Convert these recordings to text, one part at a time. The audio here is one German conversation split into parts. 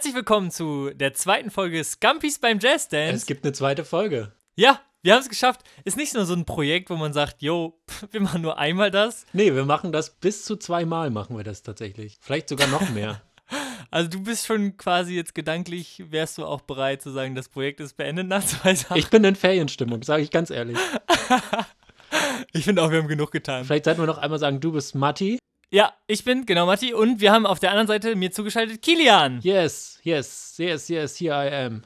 Herzlich willkommen zu der zweiten Folge Scampis beim Jazz Dance. Es gibt eine zweite Folge. Ja, wir haben es geschafft. Ist nicht nur so ein Projekt, wo man sagt, yo, wir machen nur einmal das. Nee, wir machen das bis zu zweimal machen wir das tatsächlich. Vielleicht sogar noch mehr. Also du bist schon quasi jetzt gedanklich, wärst du auch bereit zu sagen, das Projekt ist beendet nach zwei Tagen? Ich bin in Ferienstimmung, sage ich ganz ehrlich. ich finde auch, wir haben genug getan. Vielleicht sollten wir noch einmal sagen, du bist Matti. Ja, ich bin genau Matti und wir haben auf der anderen Seite mir zugeschaltet Kilian. Yes, yes, yes, yes, here I am.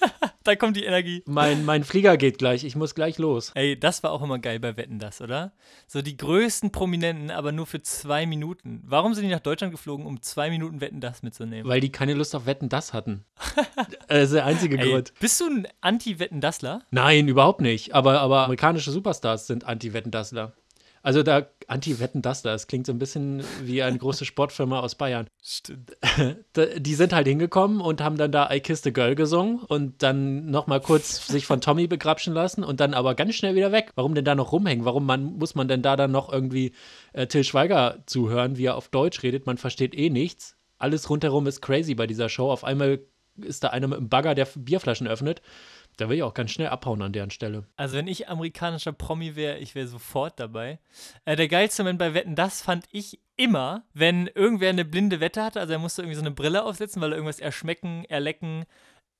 da kommt die Energie. Mein, mein Flieger geht gleich, ich muss gleich los. Ey, das war auch immer geil bei Wetten das, oder? So die größten Prominenten, aber nur für zwei Minuten. Warum sind die nach Deutschland geflogen, um zwei Minuten Wetten das mitzunehmen? Weil die keine Lust auf Wetten das hatten. das ist der einzige Ey, Grund. Bist du ein Anti-Wetten dassler? Nein, überhaupt nicht. Aber, aber amerikanische Superstars sind Anti-Wetten dassler. Also da Anti-Wetten das das klingt so ein bisschen wie eine große Sportfirma aus Bayern. Stimmt. Die sind halt hingekommen und haben dann da I Kissed a Girl gesungen und dann nochmal kurz sich von Tommy begrapschen lassen und dann aber ganz schnell wieder weg. Warum denn da noch rumhängen? Warum man, muss man denn da dann noch irgendwie äh, Till Schweiger zuhören, wie er auf Deutsch redet? Man versteht eh nichts. Alles rundherum ist crazy bei dieser Show. Auf einmal ist da einer mit einem Bagger, der Bierflaschen öffnet. Da will ich auch ganz schnell abhauen an deren Stelle. Also wenn ich amerikanischer Promi wäre, ich wäre sofort dabei. Äh, der geilste Moment bei Wetten, das fand ich immer, wenn irgendwer eine blinde Wette hatte, also er musste irgendwie so eine Brille aufsetzen, weil er irgendwas erschmecken, erlecken,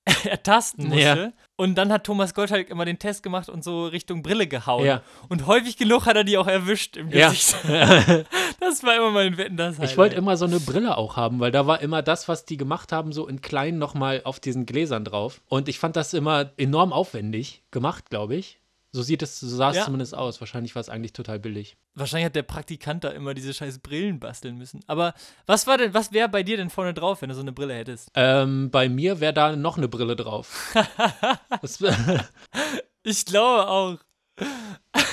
ertasten musste. Ja. Und dann hat Thomas Gottschalk immer den Test gemacht und so Richtung Brille gehauen. Ja. Und häufig genug hat er die auch erwischt im Gesicht. Ja. das war immer mein Wetten, das Ich wollte immer so eine Brille auch haben, weil da war immer das, was die gemacht haben, so in klein nochmal auf diesen Gläsern drauf. Und ich fand das immer enorm aufwendig gemacht, glaube ich. So sieht es, so sah es ja. zumindest aus. Wahrscheinlich war es eigentlich total billig. Wahrscheinlich hat der Praktikant da immer diese scheiß Brillen basteln müssen. Aber was war denn, was wäre bei dir denn vorne drauf, wenn du so eine Brille hättest? Ähm, bei mir wäre da noch eine Brille drauf. ich glaube auch.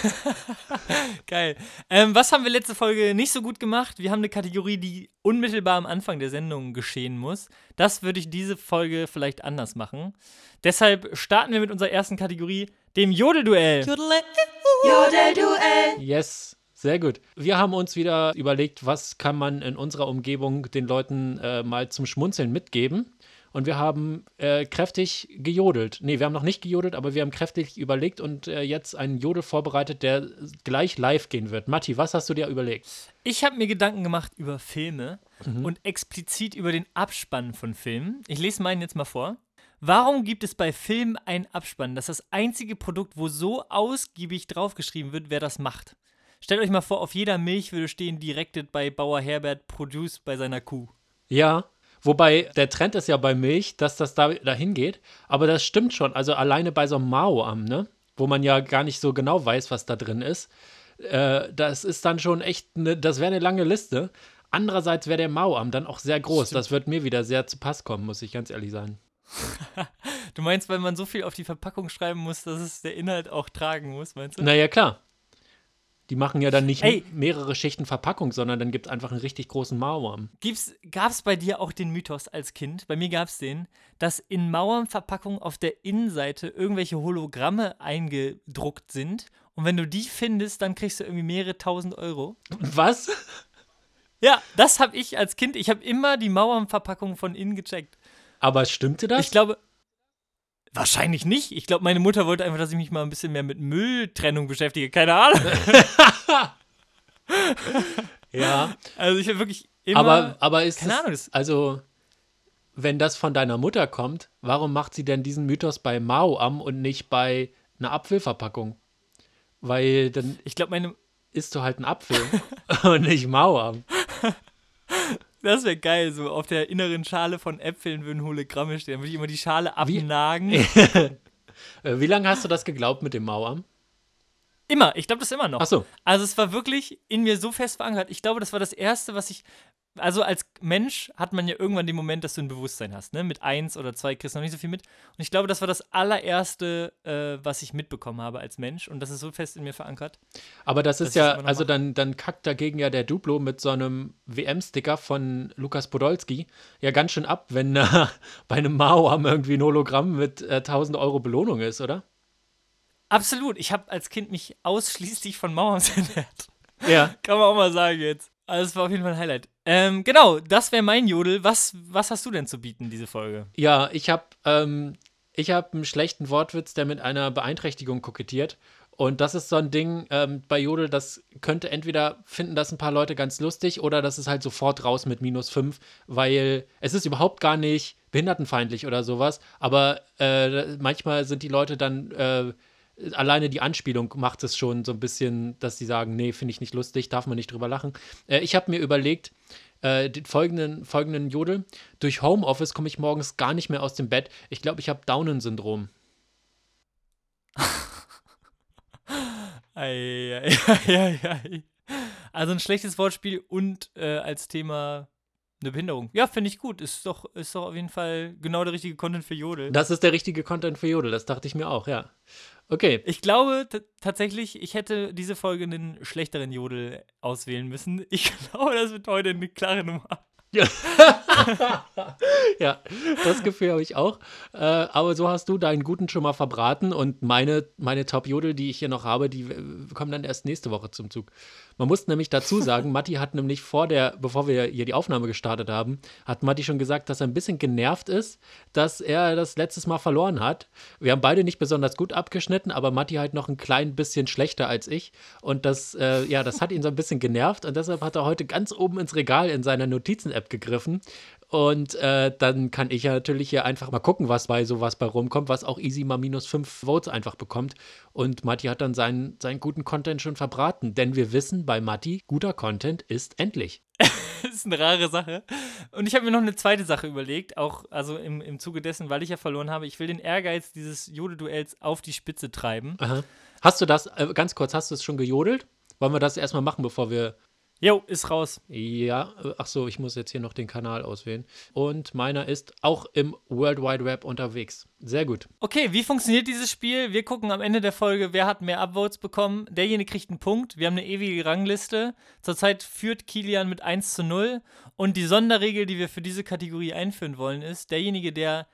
Geil. Ähm, was haben wir letzte Folge nicht so gut gemacht? Wir haben eine Kategorie, die unmittelbar am Anfang der Sendung geschehen muss. Das würde ich diese Folge vielleicht anders machen. Deshalb starten wir mit unserer ersten Kategorie, dem Jodelduell. Jodelduell. Yes. Sehr gut. Wir haben uns wieder überlegt, was kann man in unserer Umgebung den Leuten äh, mal zum Schmunzeln mitgeben. Und wir haben äh, kräftig gejodelt. Nee, wir haben noch nicht gejodelt, aber wir haben kräftig überlegt und äh, jetzt einen Jodel vorbereitet, der gleich live gehen wird. Matti, was hast du dir überlegt? Ich habe mir Gedanken gemacht über Filme mhm. und explizit über den Abspann von Filmen. Ich lese meinen jetzt mal vor. Warum gibt es bei Filmen einen Abspann? Das ist das einzige Produkt, wo so ausgiebig draufgeschrieben wird, wer das macht. Stellt euch mal vor, auf jeder Milch würde stehen, directed bei Bauer Herbert, produced bei seiner Kuh. Ja, wobei der Trend ist ja bei Milch, dass das da dahin geht. Aber das stimmt schon. Also alleine bei so einem Mao-Am, ne? Wo man ja gar nicht so genau weiß, was da drin ist. Äh, das ist dann schon echt, ne, das wäre eine lange Liste. Andererseits wäre der Mao-Am dann auch sehr groß. Stimmt. Das wird mir wieder sehr zu Pass kommen, muss ich ganz ehrlich sagen. du meinst, weil man so viel auf die Verpackung schreiben muss, dass es der Inhalt auch tragen muss, meinst du? Naja, klar. Die machen ja dann nicht Ey. mehrere Schichten Verpackung, sondern dann gibt es einfach einen richtig großen Mauern. Gab es bei dir auch den Mythos als Kind? Bei mir gab es den, dass in Mauernverpackungen auf der Innenseite irgendwelche Hologramme eingedruckt sind. Und wenn du die findest, dann kriegst du irgendwie mehrere tausend Euro. Was? Ja, das habe ich als Kind. Ich habe immer die Mauernverpackung von innen gecheckt. Aber stimmte das? Ich glaube, Wahrscheinlich nicht. Ich glaube, meine Mutter wollte einfach, dass ich mich mal ein bisschen mehr mit Mülltrennung beschäftige. Keine Ahnung. ja. Also ich habe wirklich immer. Aber, aber ist keine das, Ahnung. Also, wenn das von deiner Mutter kommt, warum macht sie denn diesen Mythos bei Mao am und nicht bei einer Apfelverpackung? Weil dann. Ich glaube, meine. Isst du halt einen Apfel und nicht Mao am. Das wäre geil, so auf der inneren Schale von Äpfeln würden Hologramme stehen. Dann würde ich immer die Schale abnagen. Wie, Wie lange hast du das geglaubt mit dem Mauern? Immer, ich glaube das immer noch. Ach so. Also es war wirklich in mir so fest verankert. Ich glaube, das war das Erste, was ich also als Mensch hat man ja irgendwann den Moment, dass du ein Bewusstsein hast. Ne? Mit eins oder zwei kriegst du noch nicht so viel mit. Und ich glaube, das war das allererste, äh, was ich mitbekommen habe als Mensch. Und das ist so fest in mir verankert. Aber das ist ja, also dann, dann kackt dagegen ja der Duplo mit so einem WM-Sticker von Lukas Podolski ja ganz schön ab, wenn äh, bei einem Mao am irgendwie ein Hologramm mit äh, 1000 Euro Belohnung ist, oder? Absolut. Ich habe als Kind mich ausschließlich von Mauern ernährt. Ja. Kann man auch mal sagen jetzt. Also das war auf jeden Fall ein Highlight. Ähm, genau, das wäre mein Jodel. Was, was hast du denn zu bieten, diese Folge? Ja, ich habe ähm, hab einen schlechten Wortwitz, der mit einer Beeinträchtigung kokettiert. Und das ist so ein Ding ähm, bei Jodel, das könnte entweder finden das ein paar Leute ganz lustig oder das ist halt sofort raus mit minus 5, weil es ist überhaupt gar nicht behindertenfeindlich oder sowas, aber äh, manchmal sind die Leute dann äh, alleine die Anspielung macht es schon so ein bisschen, dass sie sagen, nee, finde ich nicht lustig, darf man nicht drüber lachen. Äh, ich habe mir überlegt, äh, den folgenden, folgenden Jodel. Durch Homeoffice komme ich morgens gar nicht mehr aus dem Bett. Ich glaube, ich habe Downen-Syndrom. Also ein schlechtes Wortspiel und äh, als Thema eine Behinderung. Ja, finde ich gut. Ist doch, ist doch auf jeden Fall genau der richtige Content für Jodel. Das ist der richtige Content für Jodel, das dachte ich mir auch, ja. Okay. Ich glaube tatsächlich, ich hätte diese Folge einen schlechteren Jodel auswählen müssen. Ich glaube, das wird heute eine klare Nummer. Ja. das Gefühl habe ich auch. Äh, aber so hast du deinen guten schon mal verbraten und meine, meine Top-Jodel, die ich hier noch habe, die äh, kommen dann erst nächste Woche zum Zug. Man muss nämlich dazu sagen, Matti hat nämlich vor der, bevor wir hier die Aufnahme gestartet haben, hat Matti schon gesagt, dass er ein bisschen genervt ist, dass er das letztes Mal verloren hat. Wir haben beide nicht besonders gut abgeschnitten, aber Matti halt noch ein klein bisschen schlechter als ich. Und das, äh, ja, das hat ihn so ein bisschen genervt und deshalb hat er heute ganz oben ins Regal in seiner Notizen-App gegriffen und äh, dann kann ich ja natürlich hier einfach mal gucken, was bei sowas bei rumkommt, was auch easy mal minus fünf Votes einfach bekommt. Und Matti hat dann seinen, seinen guten Content schon verbraten. Denn wir wissen bei Matti, guter Content ist endlich. das ist eine rare Sache. Und ich habe mir noch eine zweite Sache überlegt, auch also im, im Zuge dessen, weil ich ja verloren habe. Ich will den Ehrgeiz dieses Jode-Duells auf die Spitze treiben. Aha. Hast du das, äh, ganz kurz, hast du es schon gejodelt? Wollen wir das erstmal machen, bevor wir Jo, ist raus. Ja, äh, ach so, ich muss jetzt hier noch den Kanal auswählen. Und meiner ist auch im World Wide Web unterwegs. Sehr gut. Okay, wie funktioniert dieses Spiel? Wir gucken am Ende der Folge, wer hat mehr Upvotes bekommen. Derjenige kriegt einen Punkt. Wir haben eine ewige Rangliste. Zurzeit führt Kilian mit 1 zu 0. Und die Sonderregel, die wir für diese Kategorie einführen wollen, ist, derjenige, der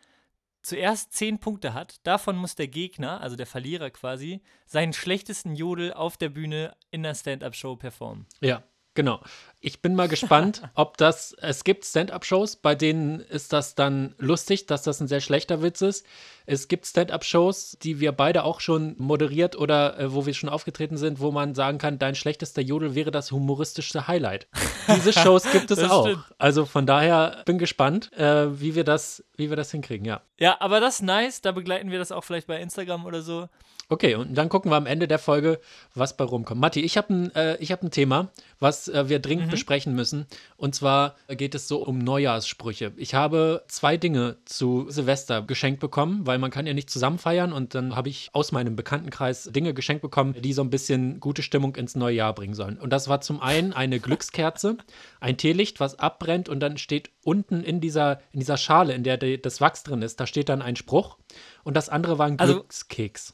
zuerst 10 Punkte hat, davon muss der Gegner, also der Verlierer quasi, seinen schlechtesten Jodel auf der Bühne in der Stand-Up-Show performen. Ja, Genau. Ich bin mal gespannt, ob das, es gibt Stand-up-Shows, bei denen ist das dann lustig, dass das ein sehr schlechter Witz ist. Es gibt Stand-up-Shows, die wir beide auch schon moderiert oder äh, wo wir schon aufgetreten sind, wo man sagen kann, dein schlechtester Jodel wäre das humoristischste Highlight. Diese Shows gibt es auch. Stimmt. Also von daher bin gespannt, äh, wie wir das, wie wir das hinkriegen, ja. Ja, aber das ist nice, da begleiten wir das auch vielleicht bei Instagram oder so. Okay, und dann gucken wir am Ende der Folge, was bei rumkommt. Matti, ich habe ein, äh, hab ein Thema, was äh, wir dringend mhm. besprechen müssen. Und zwar geht es so um Neujahrssprüche. Ich habe zwei Dinge zu Silvester geschenkt bekommen, weil man kann ja nicht zusammen feiern. Und dann habe ich aus meinem Bekanntenkreis Dinge geschenkt bekommen, die so ein bisschen gute Stimmung ins neue Jahr bringen sollen. Und das war zum einen eine Glückskerze, ein Teelicht, was abbrennt und dann steht unten in dieser, in dieser Schale, in der das Wachs drin ist, da steht dann ein Spruch. Und das andere war ein also, Glückskeks.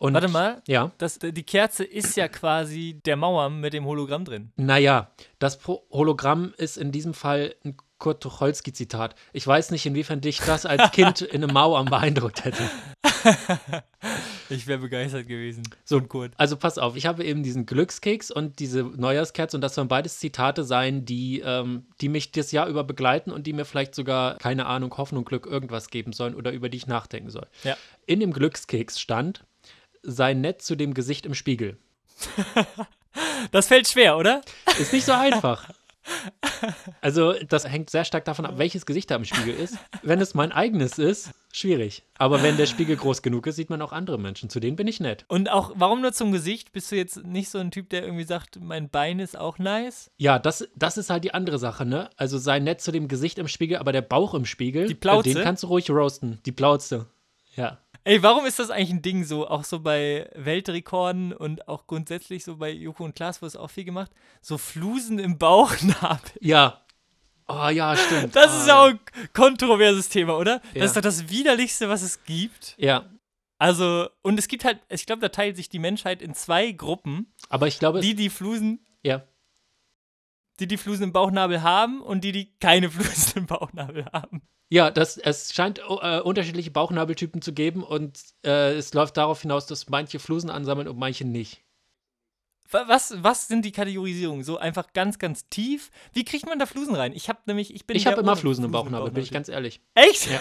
Und, Warte mal, ja. Das, die Kerze ist ja quasi der Mauer mit dem Hologramm drin. Naja, das Hologramm ist in diesem Fall ein Kurt Tucholsky-Zitat. Ich weiß nicht, inwiefern dich das als Kind in einem Mauern beeindruckt hätte. ich wäre begeistert gewesen. So, Kurt. Also pass auf, ich habe eben diesen Glückskeks und diese Neujahrskerze und das sollen beides Zitate sein, die, ähm, die mich das Jahr über begleiten und die mir vielleicht sogar, keine Ahnung, Hoffnung, Glück, irgendwas geben sollen oder über die ich nachdenken soll. Ja. In dem Glückskeks stand, sei nett zu dem Gesicht im Spiegel. das fällt schwer, oder? Ist nicht so einfach. Also, das hängt sehr stark davon ab, welches Gesicht da im Spiegel ist. Wenn es mein eigenes ist, schwierig. Aber wenn der Spiegel groß genug ist, sieht man auch andere Menschen. Zu denen bin ich nett. Und auch, warum nur zum Gesicht? Bist du jetzt nicht so ein Typ, der irgendwie sagt, mein Bein ist auch nice? Ja, das, das ist halt die andere Sache, ne? Also sei nett zu dem Gesicht im Spiegel, aber der Bauch im Spiegel, den kannst du ruhig roasten. Die Plauze. Ja. Ey, warum ist das eigentlich ein Ding so? Auch so bei Weltrekorden und auch grundsätzlich so bei Joko und Klaas, wo es auch viel gemacht. So Flusen im Bauchnabel. Ja. Oh ja, stimmt. Das oh, ist auch ein kontroverses Thema, oder? Ja. Das ist doch das Widerlichste, was es gibt. Ja. Also, und es gibt halt, ich glaube, da teilt sich die Menschheit in zwei Gruppen. Aber ich glaube. Die, die Flusen. Ja. Die, die Flusen im Bauchnabel haben und die, die keine Flusen im Bauchnabel haben. Ja, das, es scheint äh, unterschiedliche Bauchnabeltypen zu geben und äh, es läuft darauf hinaus, dass manche Flusen ansammeln und manche nicht. Wa- Was, was sind die Kategorisierungen? So einfach ganz, ganz tief? Wie kriegt man da Flusen rein? Ich habe nämlich, ich bin Ich habe immer Flusen im Bauchnabel, bin ich ganz ehrlich. Echt?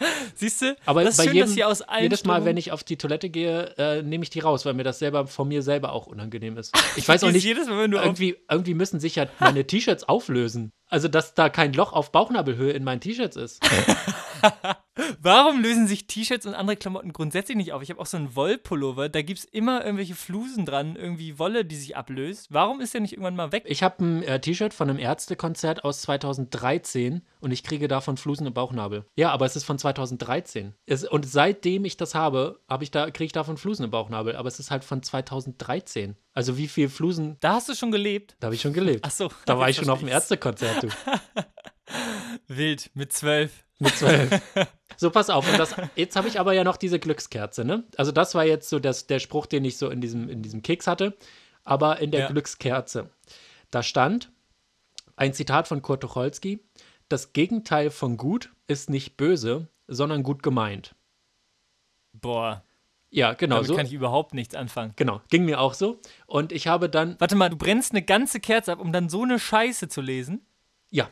Siehst du? Aber das ist bei schön, jedem, dass hier aus allen jedes Mal, wenn ich auf die Toilette gehe, äh, nehme ich die raus, weil mir das selber von mir selber auch unangenehm ist. Ich weiß auch nicht, Jedes Mal, wenn du irgendwie, irgendwie müssen sich ja meine T-Shirts auflösen. Also, dass da kein Loch auf Bauchnabelhöhe in meinen T-Shirts ist. Warum lösen sich T-Shirts und andere Klamotten grundsätzlich nicht auf? Ich habe auch so einen Wollpullover, da gibt es immer irgendwelche Flusen dran, irgendwie Wolle, die sich ablöst. Warum ist der nicht irgendwann mal weg? Ich habe ein äh, T-Shirt von einem Ärztekonzert aus 2013 und ich kriege davon Flusen im Bauchnabel. Ja, aber es ist von 2013. Es, und seitdem ich das habe, habe ich da, kriege ich davon Flusen im Bauchnabel. Aber es ist halt von 2013. Also wie viel Flusen, Da hast du schon gelebt. da habe ich schon gelebt. Ach so. Da war ich schon auf dem Ärztekonzert, du. Wild, mit zwölf. Mit zwölf. So, pass auf. Und das, jetzt habe ich aber ja noch diese Glückskerze, ne? Also, das war jetzt so das, der Spruch, den ich so in diesem, in diesem Keks hatte. Aber in der Ja. Glückskerze, da stand ein Zitat von Kurt Tucholsky: Das Gegenteil von gut ist nicht böse, sondern gut gemeint. Boah, Ja, genau damit so. kann ich überhaupt nichts anfangen. Genau, ging mir auch so. Und ich habe dann, Warte mal, du brennst eine ganze Kerze ab, um dann so eine Scheiße zu lesen? ja.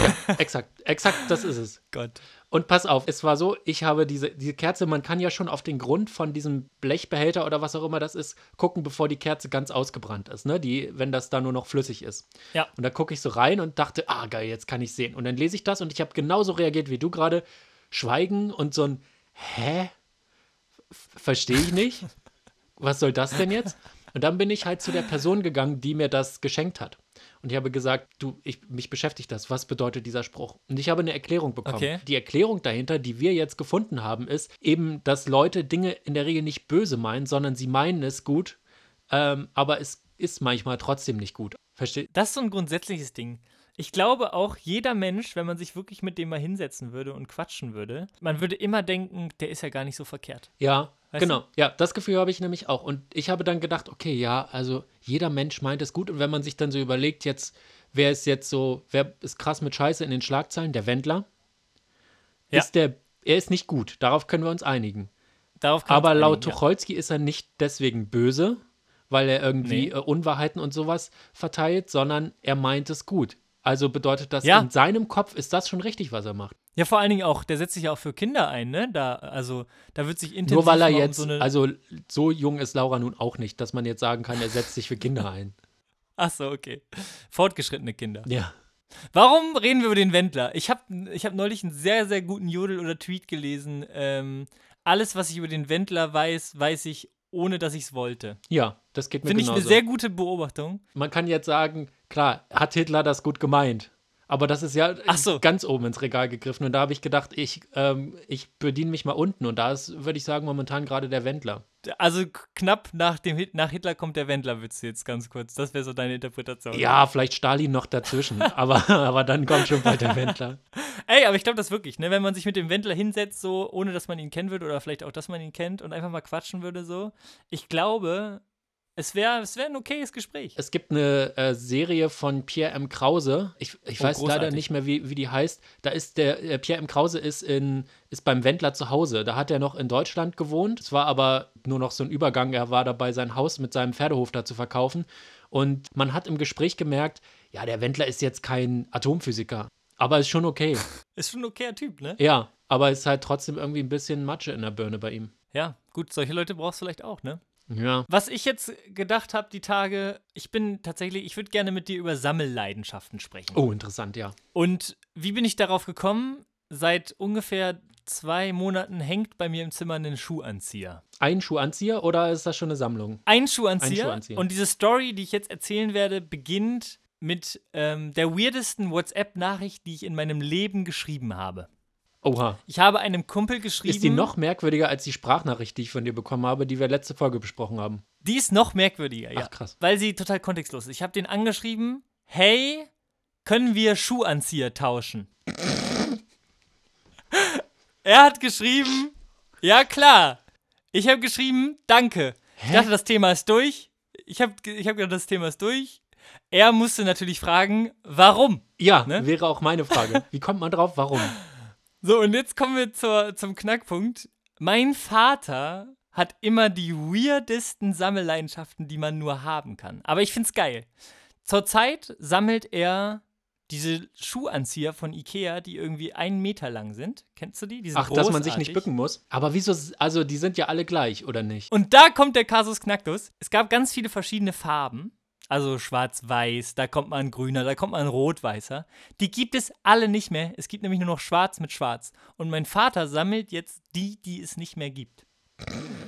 exakt, exakt, das ist es. Gott. Und pass auf, es war so, ich habe diese, diese Kerze, man kann ja schon auf den Grund von diesem Blechbehälter oder was auch immer das ist, gucken, bevor die Kerze ganz ausgebrannt ist, ne? Die, wenn das da nur noch flüssig ist. Ja. Und da gucke ich so rein und dachte, ah, geil, jetzt kann ich sehen. Und dann lese ich das und ich habe genauso reagiert wie du gerade. Schweigen und so ein Hä? Verstehe ich nicht. Was soll das denn jetzt? Und dann bin ich halt zu der Person gegangen, die mir das geschenkt hat. Und ich habe gesagt, du, ich, mich beschäftigt das. Was bedeutet dieser Spruch? Und ich habe eine Erklärung bekommen. Okay. Die Erklärung dahinter, die wir jetzt gefunden haben, ist eben, dass Leute Dinge in der Regel nicht böse meinen, sondern sie meinen es gut, ähm, aber es ist manchmal trotzdem nicht gut. Versteht? Das ist so ein grundsätzliches Ding. Ich glaube auch, jeder Mensch, wenn man sich wirklich mit dem mal hinsetzen würde und quatschen würde, man würde immer denken, der ist ja gar nicht so verkehrt. Ja, Weißt genau. Ja, das Gefühl habe ich nämlich auch. Und ich habe dann gedacht, okay, ja, also jeder Mensch meint es gut. Und wenn man sich dann so überlegt, jetzt, wer ist jetzt so, wer ist krass mit Scheiße in den Schlagzeilen? Der Wendler. Ja. Ist der, er ist nicht gut. Darauf können wir uns einigen. Darauf kann Aber laut einigen, ja. Tucholsky ist er nicht deswegen böse, weil er irgendwie Nee. äh, Unwahrheiten und sowas verteilt, sondern er meint es gut. Also bedeutet das, Ja. in seinem Kopf ist das schon richtig, was er macht. Ja, vor allen Dingen auch, der setzt sich ja auch für Kinder ein, ne? Da, also, da wird sich intensiv Nur weil er mal um jetzt, so also so jung ist Laura nun auch nicht, dass man jetzt sagen kann, er setzt sich für Kinder ein. Ach so, okay. Fortgeschrittene Kinder. Ja. Warum reden wir über den Wendler? Ich habe ich hab neulich einen sehr, sehr guten Jodel oder Tweet gelesen. Ähm, alles, was ich über den Wendler weiß, weiß ich, ohne dass ich es wollte. Ja, das geht mir Finde ich eine sehr gute Beobachtung. Man kann jetzt sagen, klar, hat Hitler das gut gemeint. Aber das ist ja so. ganz oben ins Regal gegriffen. Und da habe ich gedacht, ich, ähm, ich bediene mich mal unten. Und da ist, würde ich sagen, momentan gerade der Wendler. Also knapp nach, dem nach Hitler kommt der Wendler-Witz jetzt ganz kurz. Das wäre so deine Interpretation. Ja, vielleicht Stalin noch dazwischen. aber, aber dann kommt schon bald der Wendler. Ey, aber ich glaube das wirklich, ne? Wenn man sich mit dem Wendler hinsetzt, so, ohne dass man ihn kennen würde, oder vielleicht auch, dass man ihn kennt und einfach mal quatschen würde, so. Ich glaube, es wäre es wär ein okayes Gespräch. Es gibt eine äh, Serie von Pierre M. Krause. Ich, ich Oh, weiß leider großartig. nicht mehr, wie, wie die heißt. Da ist der, äh, Pierre M. Krause ist, in, ist beim Wendler zu Hause. Da hat er noch in Deutschland gewohnt. Es war aber nur noch so ein Übergang. Er war dabei, sein Haus mit seinem Pferdehof da zu verkaufen. Und man hat im Gespräch gemerkt, ja, der Wendler ist jetzt kein Atomphysiker. Aber ist schon okay. Ist schon ein okayer Typ, ne? ja, aber ist halt trotzdem irgendwie ein bisschen Matsche in der Birne bei ihm. Ja, gut, solche Leute brauchst du vielleicht auch, ne? Ja. Was ich jetzt gedacht habe, die Tage, ich bin tatsächlich, ich würde gerne mit dir über Sammelleidenschaften sprechen. Oh, interessant, ja. Und wie bin ich darauf gekommen? Seit ungefähr zwei Monaten hängt bei mir im Zimmer ein Schuhanzieher. Ein Schuhanzieher oder ist das schon eine Sammlung? Ein Schuhanzieher. Ein Schuhanzieher. Und diese Story, die ich jetzt erzählen werde, beginnt mit ähm, der weirdesten WhatsApp-Nachricht, die ich in meinem Leben geschrieben habe. Oha. Ich habe einem Kumpel geschrieben. Ist die noch merkwürdiger als die Sprachnachricht, die ich von dir bekommen habe, die wir letzte Folge besprochen haben? Die ist noch merkwürdiger, ja. Ach, krass. Weil sie total kontextlos ist. Ich habe den angeschrieben: Hey, können wir Schuhanzieher tauschen? er hat geschrieben: Ja, klar. Ich habe geschrieben: Danke. Ich dachte, das Thema ist durch. Ich habe ich hab gedacht, das Thema ist durch. Er musste natürlich fragen: Warum? Ja, Ne? wäre auch meine Frage. Wie kommt man drauf? Warum? So, und jetzt kommen wir zur, zum Knackpunkt. Mein Vater hat immer die weirdesten Sammelleidenschaften, die man nur haben kann. Aber ich find's geil. Zurzeit sammelt er diese Schuhanzieher von Ikea, die irgendwie einen Meter lang sind. Kennst du die? die Ach, dass man sich nicht großartig. bücken muss. Aber wieso, also die sind ja alle gleich, oder nicht? Und da kommt der Kasus Knacktus. Es gab ganz viele verschiedene Farben. Also schwarz-weiß, da kommt mal ein grüner, da kommt mal ein rot-weißer. Die gibt es alle nicht mehr. Es gibt nämlich nur noch schwarz mit schwarz. Und mein Vater sammelt jetzt die, die es nicht mehr gibt.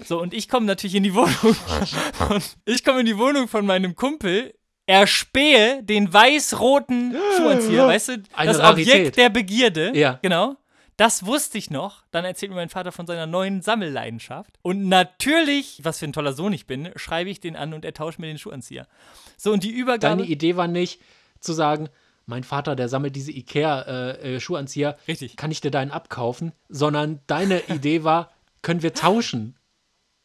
So, und ich komme natürlich in die Wohnung. Und ich komme in die Wohnung von meinem Kumpel, erspähe den weiß-roten Schuhanzieher, weißt du? Eine das Rarität. Objekt der Begierde. Ja. Genau. Das wusste ich noch. Dann erzählt mir mein Vater von seiner neuen Sammelleidenschaft. Und natürlich, was für ein toller Sohn ich bin, schreibe ich den an und er tauscht mir den Schuhanzieher. So, und die Übergabe. Deine Idee war nicht zu sagen, mein Vater, der sammelt diese Ikea-Schuhanzieher, Richtig. kann ich dir deinen abkaufen? Sondern deine Idee war, können wir tauschen?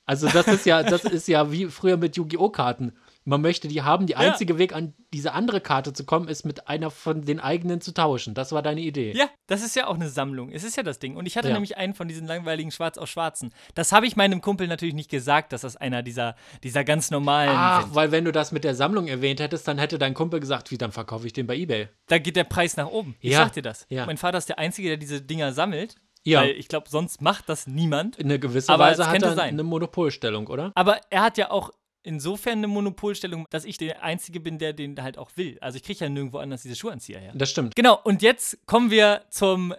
Also das ist ja, das ist ja wie früher mit Yu-Gi-Oh! Karten. Man möchte die haben. Die einzige Weg, an diese andere Karte zu kommen, ist mit einer von den eigenen zu tauschen. Das war deine Idee. Ja, das ist ja auch eine Sammlung. Es ist ja das Ding. Und ich hatte Ja. nämlich einen von diesen langweiligen Schwarz aus Schwarzen. Das habe ich meinem Kumpel natürlich nicht gesagt, dass das einer dieser, dieser ganz normalen Ach, sind. weil wenn du das mit der Sammlung erwähnt hättest, dann hätte dein Kumpel gesagt, wie, dann verkaufe ich den bei Ebay. Da geht der Preis nach oben. Ich Ja, sag dir das. ja. Mein Vater ist der Einzige, der diese Dinger sammelt. Ja. Weil ich glaube, sonst macht das niemand. In einer gewissen Aber Weise hat er sein. eine Monopolstellung, oder? Aber er hat ja auch insofern eine Monopolstellung, dass ich der Einzige bin, der den halt auch will. Also ich kriege ja nirgendwo anders diese Schuhanzieher her. Das stimmt. Genau, und jetzt kommen wir zum,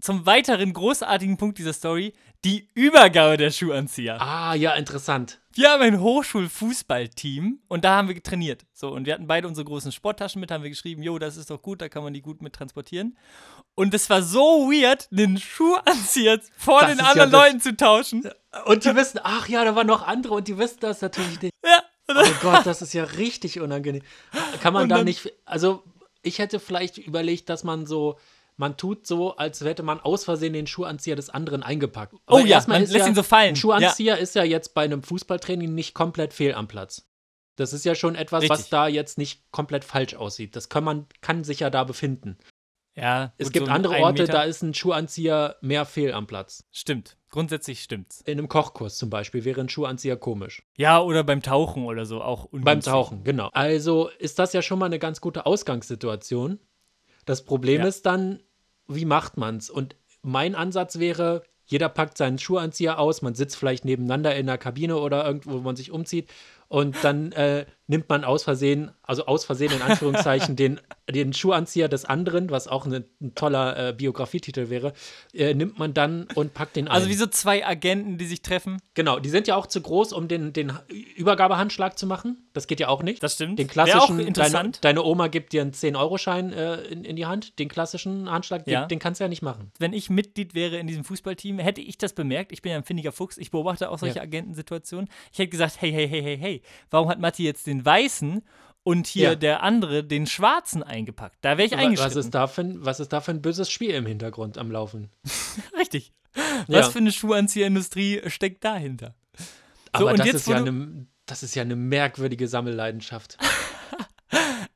zum weiteren großartigen Punkt dieser Story, die Übergabe der Schuhanzieher. Ah, ja, interessant. Wir haben ein Hochschulfußballteam und da haben wir trainiert. So, und wir hatten beide unsere großen Sporttaschen mit, haben wir geschrieben, jo, das ist doch gut, da kann man die gut mit transportieren. Und es war so weird, den Schuhanzieher vor Das den ja anderen das- Leuten zu tauschen. Und die wissen, ach ja, da waren noch andere und die wissen das natürlich nicht. Ja. Oh Gott, das ist ja richtig unangenehm. Kann man da nicht, also ich hätte vielleicht überlegt, dass man so, man tut so, als hätte man aus Versehen den Schuhanzieher des anderen eingepackt. Oh Aber ja, erstmal man ist lässt ja, ihn so fallen. Ein Schuhanzieher ist ja jetzt bei einem Fußballtraining nicht komplett fehl am Platz. Das ist ja schon etwas, was Richtig. da jetzt nicht komplett falsch aussieht. Das kann man, kann sich ja da befinden. Ja, Es gibt so andere Orte, Meter. da ist ein Schuhanzieher mehr fehl am Platz. Stimmt. Grundsätzlich stimmt's. In einem Kochkurs zum Beispiel wäre ein Schuhanzieher komisch. Ja, oder beim Tauchen oder so auch ungünstig. Beim Tauchen, genau. Also ist das ja schon mal eine ganz gute Ausgangssituation. Das Problem Ja. ist dann, wie macht man's? Und mein Ansatz wäre, jeder packt seinen Schuhanzieher aus, man sitzt vielleicht nebeneinander in der Kabine oder irgendwo, wo man sich umzieht und dann äh, nimmt man aus Versehen, also aus Versehen in Anführungszeichen, den, den Schuhanzieher des anderen, was auch eine, ein toller äh, Biografietitel wäre, äh, nimmt man dann und packt den Also ein. wie so zwei Agenten, die sich treffen. Genau, die sind ja auch zu groß, um den, den Übergabehandschlag zu machen. Das geht ja auch nicht. Das stimmt. Den klassischen, deine, interessant. deine Oma gibt dir einen 10-Euro-Schein äh, in, in die Hand. Den klassischen Handschlag, Ja. den, den kannst du ja nicht machen. Wenn ich Mitglied wäre in diesem Fußballteam, hätte ich das bemerkt. Ich bin ja ein findiger Fuchs. Ich beobachte auch solche Ja. Agentensituationen. Ich hätte gesagt, hey, hey, hey, hey, hey, warum hat Matti jetzt den weißen und hier Ja. der andere den schwarzen eingepackt? Da wäre ich eingeschritten. Was ist, da für ein, was ist da für ein böses Spiel im Hintergrund am Laufen? Richtig. Ja. Was für eine Schuhanzieherindustrie steckt dahinter? Aber und das, jetzt, ist ja eine, das ist ja eine merkwürdige Sammelleidenschaft.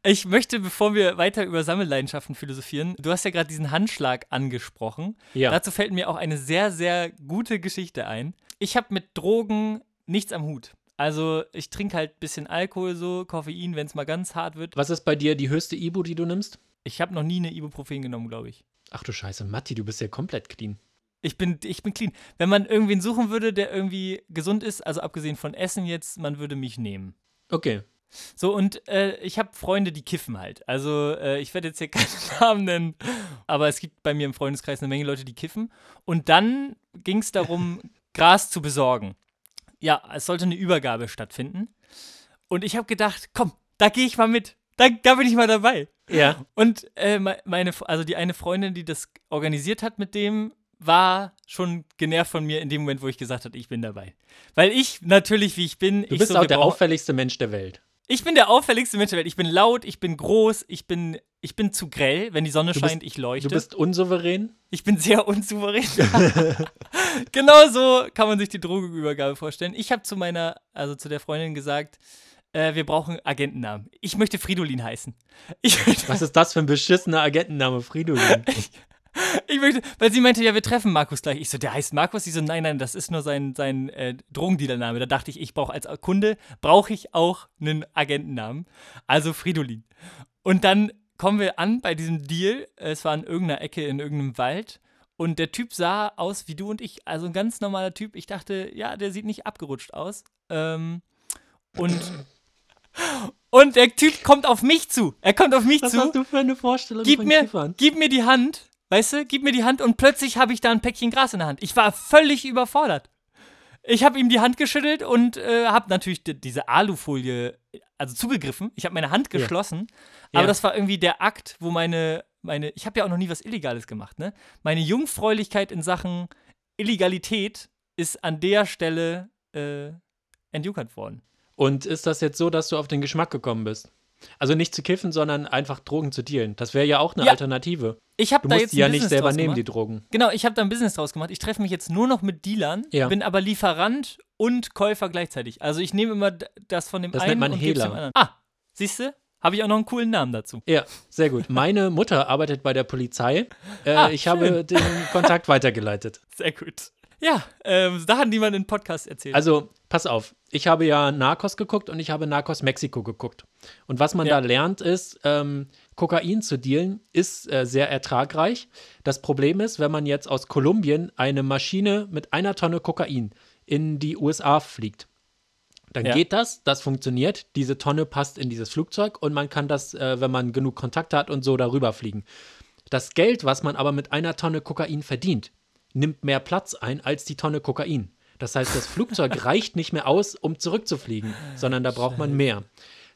Ich möchte, bevor wir weiter über Sammelleidenschaften philosophieren, du hast ja gerade diesen Handschlag angesprochen. Ja. Dazu fällt mir auch eine sehr, sehr gute Geschichte ein. Ich habe mit Drogen nichts am Hut. Also ich trinke halt ein bisschen Alkohol so, Koffein, wenn es mal ganz hart wird. Was ist bei dir die höchste Ibu, die du nimmst? Ich habe noch nie eine Ibuprofen genommen, glaube ich. Ach du Scheiße, Matti, du bist ja komplett clean. Ich bin, ich bin clean. Wenn man irgendwen suchen würde, der irgendwie gesund ist, also abgesehen von Essen jetzt, man würde mich nehmen. Okay. So, und äh, ich habe Freunde, die kiffen halt. Also, äh, ich werde jetzt hier keinen Namen nennen, aber es gibt bei mir im Freundeskreis eine Menge Leute, die kiffen. Und dann ging es darum, Gras zu besorgen. Ja, es sollte eine Übergabe stattfinden. Und ich habe gedacht, komm, da gehe ich mal mit. Da, da bin ich mal dabei. Ja. Und äh, me- meine, also die eine Freundin, die das organisiert hat mit dem, war schon genervt von mir in dem Moment, wo ich gesagt habe, ich bin dabei. Weil ich natürlich, wie ich bin, Du ich bist so, auch der auffälligste Mensch der Welt. Ich bin der auffälligste Mensch der Welt. Ich bin laut, ich bin groß, ich bin, ich bin zu grell. Wenn die Sonne bist- scheint, ich leuchte. Du bist unsouverän. ich bin sehr unsouverän. genau so kann man sich die Drogenübergabe vorstellen. Ich habe zu meiner, also zu der Freundin gesagt, äh, wir brauchen Agentennamen. Ich möchte Fridolin heißen. Ich, Was ist das für ein beschissener Agentenname, Fridolin? Ich möchte, weil sie meinte, ja, wir treffen Markus gleich. Ich so, der heißt Markus. Sie so, nein, nein, das ist nur sein, sein äh, Drogendealername. Da dachte ich, ich brauche als Kunde, brauche ich auch einen Agentennamen. Also Fridolin. Und dann kommen wir an bei diesem Deal. Es war in irgendeiner Ecke in irgendeinem Wald. Und der Typ sah aus wie du und ich, also ein ganz normaler Typ. Ich dachte, ja, der sieht nicht abgerutscht aus. Ähm, und, und der Typ kommt auf mich zu. Er kommt auf mich Was zu. hast du für eine Vorstellung Gib von mir, Kiffern? gib mir die Hand, weißt du, gib mir die Hand und plötzlich habe ich da ein Päckchen Gras in der Hand. Ich war völlig überfordert. Ich habe ihm die Hand geschüttelt und äh, habe natürlich die, diese Alufolie, also zugegriffen. Ich habe meine Hand Ja. geschlossen, aber Ja. das war irgendwie der Akt, wo meine, meine, ich habe ja auch noch nie was Illegales gemacht, ne? Meine Jungfräulichkeit in Sachen Illegalität ist an der Stelle äh, entjuckert worden. Und ist das jetzt so, dass du auf den Geschmack gekommen bist? Also nicht zu kiffen, sondern einfach Drogen zu dealen. Das wäre ja auch eine Ja. Alternative. Ich habe da musst jetzt die ein ja nicht Business selber draus nehmen, die Drogen. Genau, ich habe da ein Business draus gemacht. Ich treffe mich jetzt nur noch mit Dealern, Ja. bin aber Lieferant und Käufer gleichzeitig. Also ich nehme immer das von dem Das einen nennt man und geb's dem Hehler. anderen. Ah, siehst du? Habe ich auch noch einen coolen Namen dazu. Ja, sehr gut. Meine Mutter arbeitet bei der Polizei. Äh, Ah, ich schön. habe den Kontakt weitergeleitet. Sehr gut. Ja, ähm, Sachen, die man in Podcasts erzählt. Also, pass auf. Ich habe ja Narcos geguckt und ich habe Narcos Mexiko geguckt. Und was man Ja. da lernt, ist, ähm, Kokain zu dealen, ist äh, sehr ertragreich. Das Problem ist, wenn man jetzt aus Kolumbien eine Maschine mit einer Tonne Kokain in die USA fliegt, dann Ja. geht das, das funktioniert, diese Tonne passt in dieses Flugzeug und man kann das, äh, wenn man genug Kontakt hat und so darüber fliegen. Das Geld, was man aber mit einer Tonne Kokain verdient, nimmt mehr Platz ein als die Tonne Kokain. Das heißt, das Flugzeug reicht nicht mehr aus, um zurückzufliegen, sondern da braucht man mehr.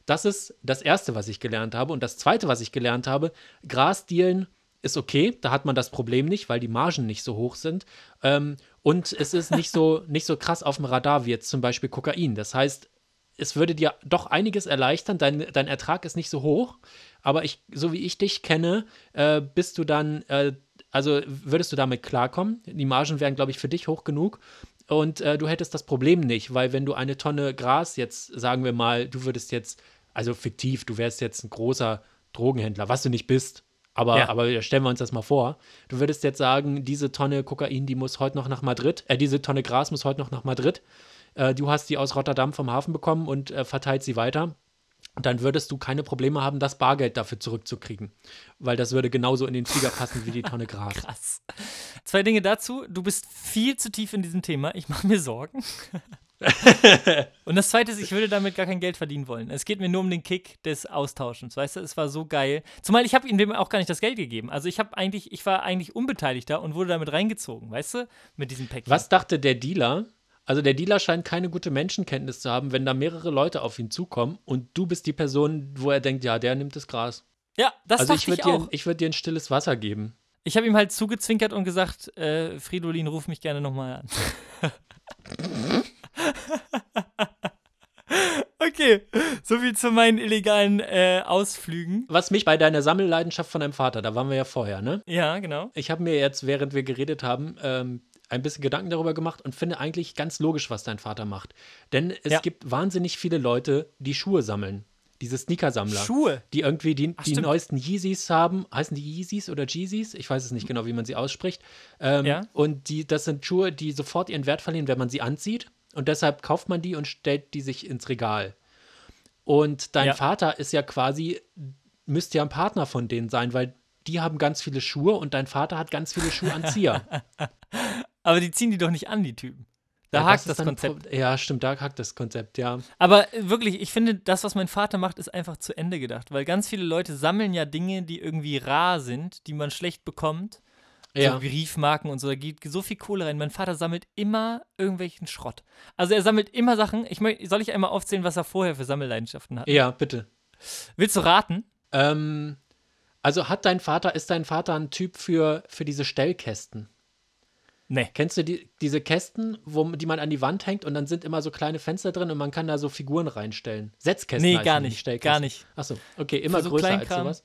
Das ist das Erste, was ich gelernt habe. Und das Zweite, was ich gelernt habe, Grasdealen ist okay, da hat man das Problem nicht, weil die Margen nicht so hoch sind. Ähm, und es ist nicht so, nicht so krass auf dem Radar wie jetzt zum Beispiel Kokain. Das heißt, es würde dir doch einiges erleichtern. Dein, dein Ertrag ist nicht so hoch, aber ich, so wie ich dich kenne, äh, bist du dann, äh, also würdest du damit klarkommen? Die Margen wären, glaube ich, für dich hoch genug. Und äh, du hättest das Problem nicht, weil wenn du eine Tonne Gras jetzt, sagen wir mal, du würdest jetzt, also fiktiv, du wärst jetzt ein großer Drogenhändler, was du nicht bist. Aber, Ja. aber stellen wir uns das mal vor. Du würdest jetzt sagen, diese Tonne Kokain, die muss heute noch nach Madrid, äh, diese Tonne Gras muss heute noch nach Madrid. Äh, du hast die aus Rotterdam vom Hafen bekommen und äh, verteilt sie weiter. Und dann würdest du keine Probleme haben, das Bargeld dafür zurückzukriegen. Weil das würde genauso in den Flieger passen wie die Tonne Gras. Krass. Zwei Dinge dazu. Du bist viel zu tief in diesem Thema. Ich mache mir Sorgen. Und das zweite ist, ich würde damit gar kein Geld verdienen wollen. Es geht mir nur um den Kick des Austauschens. Weißt du, es war so geil. Zumal ich habe ihm dem auch gar nicht das Geld gegeben. Also ich habe eigentlich, ich war eigentlich Unbeteiligter und wurde damit reingezogen, weißt du, mit diesem Päckchen. Was dachte der Dealer? Also der Dealer scheint keine gute Menschenkenntnis zu haben, wenn da mehrere Leute auf ihn zukommen und du bist die Person, wo er denkt, ja, der nimmt das Gras. Ja, das also ich würde ich dir, auch. ich würd dir ein stilles Wasser geben. Ich habe ihm halt zugezwinkert und gesagt, äh, Fridolin, ruf mich gerne nochmal an. okay, soviel zu meinen illegalen äh, Ausflügen. Was mich bei deiner Sammelleidenschaft von deinem Vater, da waren wir ja vorher, ne? Ja, genau. Ich habe mir jetzt, während wir geredet haben, ähm, ein bisschen Gedanken darüber gemacht und finde eigentlich ganz logisch, was dein Vater macht. Denn es Ja. gibt wahnsinnig viele Leute, die Schuhe sammeln. Diese Sneaker-Sammler. Schuhe. Die irgendwie die, Ach, die neuesten Yeezys haben. Heißen die Yeezys oder Jeezys? Ich weiß es nicht genau, wie man sie ausspricht. Ähm, Ja. Und die, das sind Schuhe, die sofort ihren Wert verlieren, wenn man sie anzieht. Und deshalb kauft man die und stellt die sich ins Regal. Und dein Ja. Vater ist ja quasi, müsste ja ein Partner von denen sein, weil die haben ganz viele Schuhe und dein Vater hat ganz viele Schuhanzieher. Aber die ziehen die doch nicht an, die Typen. Da Ja, hakt das dann Konzept. Pro- Ja, stimmt, da hakt das Konzept, ja. Aber äh, wirklich, ich finde, das, was mein Vater macht, ist einfach zu Ende gedacht. Weil ganz viele Leute sammeln ja Dinge, die irgendwie rar sind, die man schlecht bekommt. Ja. So Briefmarken und so, da geht so viel Kohle rein. Mein Vater sammelt immer irgendwelchen Schrott. Also er sammelt immer Sachen. Ich soll ich einmal aufzählen, was er vorher für Sammelleidenschaften hat? Ja, bitte. Willst du raten? Ähm, also hat dein Vater, ist dein Vater ein Typ für, für diese Stellkästen? Nee. Kennst du die, diese Kästen, wo, die man an die Wand hängt und dann sind immer so kleine Fenster drin und man kann da so Figuren reinstellen? Setzkästen Nee, gar nicht. Gar nicht. Achso, okay, immer so größer als sowas.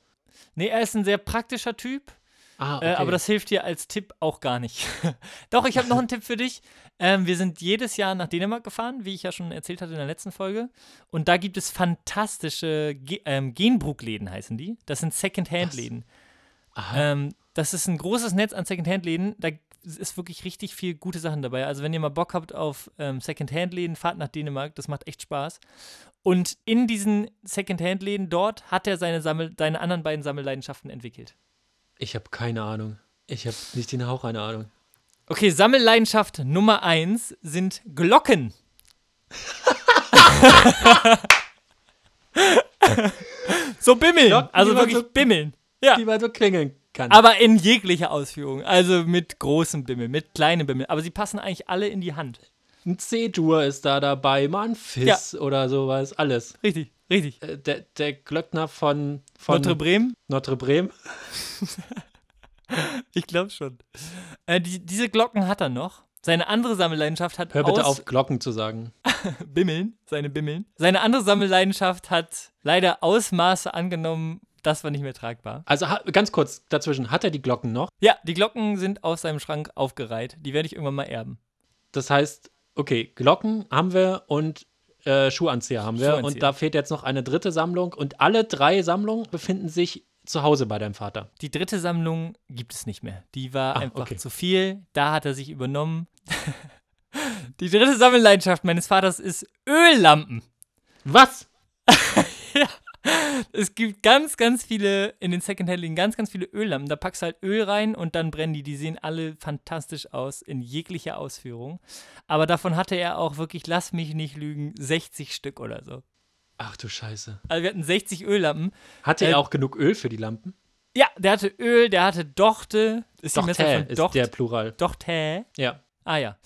Nee, er ist ein sehr praktischer Typ. Ah, okay. Äh, aber das hilft dir als Tipp auch gar nicht. Doch, ich habe noch einen Tipp für dich. Ähm, wir sind jedes Jahr nach Dänemark gefahren, wie ich ja schon erzählt hatte in der letzten Folge. Und da gibt es fantastische Ge ähm, Genbruck-Läden, heißen die. Das sind Second-Hand-Läden. Aha. Ähm, das ist ein großes Netz an Secondhand-Läden. Da ist wirklich richtig viel gute Sachen dabei. Also wenn ihr mal Bock habt auf ähm, Secondhand-Läden, fahrt nach Dänemark. Das macht echt Spaß. Und in diesen Secondhand-Läden dort hat er seine, Sammel seine anderen beiden Sammelleidenschaften entwickelt. Ich habe keine Ahnung. Ich habe nicht den Hauch einer Ahnung. Okay, Sammelleidenschaft Nummer eins sind Glocken. so bimmeln. Glocken, also wirklich so- bimmeln. Ja. Die man so klingeln kann. Aber in jeglicher Ausführung. Also mit großem Bimmel, mit kleinem Bimmel. Aber sie passen eigentlich alle in die Hand. Ein C-Dur ist da dabei, mal ein Fiss oder sowas, alles. Richtig, richtig. Äh, Der, der Glöckner von, von Notre Bremen? Notre Bremen. Ich glaube schon. Äh, die, diese Glocken hat er noch. Seine andere Sammelleidenschaft hat Hör bitte auf, Glocken zu sagen. Bimmeln, seine Bimmeln. Seine andere Sammelleidenschaft hat leider Ausmaße angenommen, das war nicht mehr tragbar. Also ganz kurz dazwischen, hat er die Glocken noch? Ja, die Glocken sind aus seinem Schrank aufgereiht. Die werde ich irgendwann mal erben. Das heißt, okay, Glocken haben wir und äh, Schuhanzieher haben wir. Schuhanzieher. Und da fehlt jetzt noch eine dritte Sammlung. Und alle drei Sammlungen befinden sich zu Hause bei deinem Vater. Die dritte Sammlung gibt es nicht mehr. Die war Ah, einfach okay. zu viel. Da hat er sich übernommen. die dritte Sammelleidenschaft meines Vaters ist Öllampen. Was? Es gibt ganz, ganz viele in den Secondhand-Läden, ganz, ganz viele Öllampen. Da packst du halt Öl rein und dann brennen die. Die sehen alle fantastisch aus in jeglicher Ausführung. Aber davon hatte er auch wirklich, lass mich nicht lügen, 60 Stück oder so. Ach du Scheiße. Also wir hatten 60 Öllampen. Hatte Äh, er auch genug Öl für die Lampen? Ja, der hatte Öl, der hatte Dochte. Ist Dochte ist der Plural. Dochte. Ja. Ah ja.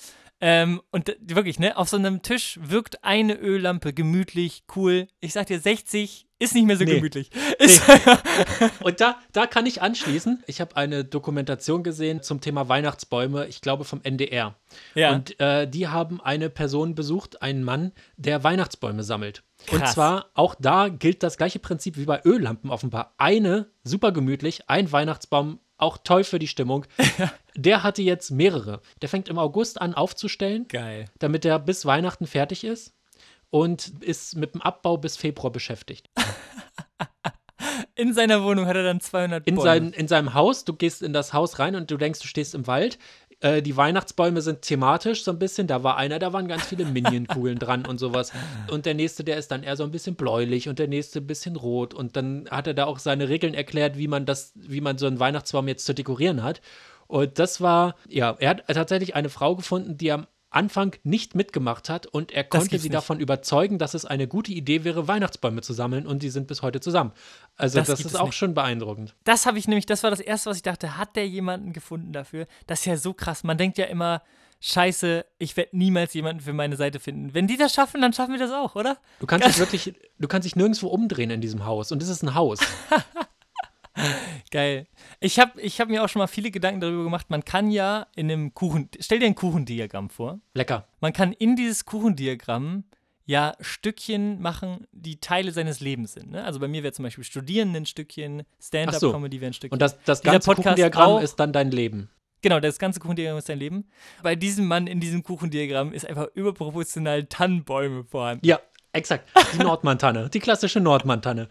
Ähm, und wirklich, ne, auf so einem Tisch wirkt eine Öllampe gemütlich, cool. Ich sag dir, 60 ist nicht mehr so Nee. gemütlich. Ist, Und da, da kann ich anschließen. Ich habe eine Dokumentation gesehen zum Thema Weihnachtsbäume, ich glaube vom NDR. ja. Und äh, die haben eine Person besucht, einen Mann, der Weihnachtsbäume sammelt. Und Krass. zwar auch da gilt das gleiche Prinzip wie bei Öllampen offenbar. Eine, super gemütlich, ein Weihnachtsbaum, auch toll für die Stimmung. Der hatte jetzt mehrere. Der fängt im August an aufzustellen, Geil. damit er bis Weihnachten fertig ist und ist mit dem Abbau bis Februar beschäftigt. In seiner Wohnung hat er dann 200 In, Bäume. sein, in seinem Haus, du gehst in das Haus rein und du denkst, du stehst im Wald. Äh, die Weihnachtsbäume sind thematisch so ein bisschen. Da war einer, da waren ganz viele Minion-Kugeln dran und sowas. Und der nächste, der ist dann eher so ein bisschen bläulich und der nächste ein bisschen rot. Und dann hat er da auch seine Regeln erklärt, wie man das, wie man so einen Weihnachtsbaum jetzt zu dekorieren hat. Und das war, ja, er hat tatsächlich eine Frau gefunden, die am Anfang nicht mitgemacht hat und er konnte sie nicht. davon überzeugen, dass es eine gute Idee wäre, Weihnachtsbäume zu sammeln und die sind bis heute zusammen. Also Das das, ist auch nicht. schon beeindruckend. Das habe ich nämlich, das war das Erste, was ich dachte, hat der jemanden gefunden dafür? Das ist ja so krass. Man denkt ja immer, scheiße, ich werde niemals jemanden für meine Seite finden. Wenn die das schaffen, dann schaffen wir das auch, oder? Du kannst dich wirklich, du kannst dich nirgendwo umdrehen in diesem Haus. Und es ist ein Haus. Geil. Ich habe ich hab mir auch schon mal viele Gedanken darüber gemacht, man kann ja in einem Kuchen, stell dir ein Kuchendiagramm vor. Lecker. Man kann in dieses Kuchendiagramm ja Stückchen machen, die Teile seines Lebens sind. Ne? Also bei mir wäre zum Beispiel Studieren ein Stückchen, Stand-up-Comedy wäre ein Stückchen. Und das, das ganze Podcast Kuchendiagramm auch. ist dann dein Leben. Genau, das ganze Kuchendiagramm ist dein Leben. Bei diesem Mann in diesem Kuchendiagramm ist einfach überproportional Tannenbäume vorhanden. Ja, exakt. Die Nordmantanne. Die klassische Nordmantanne.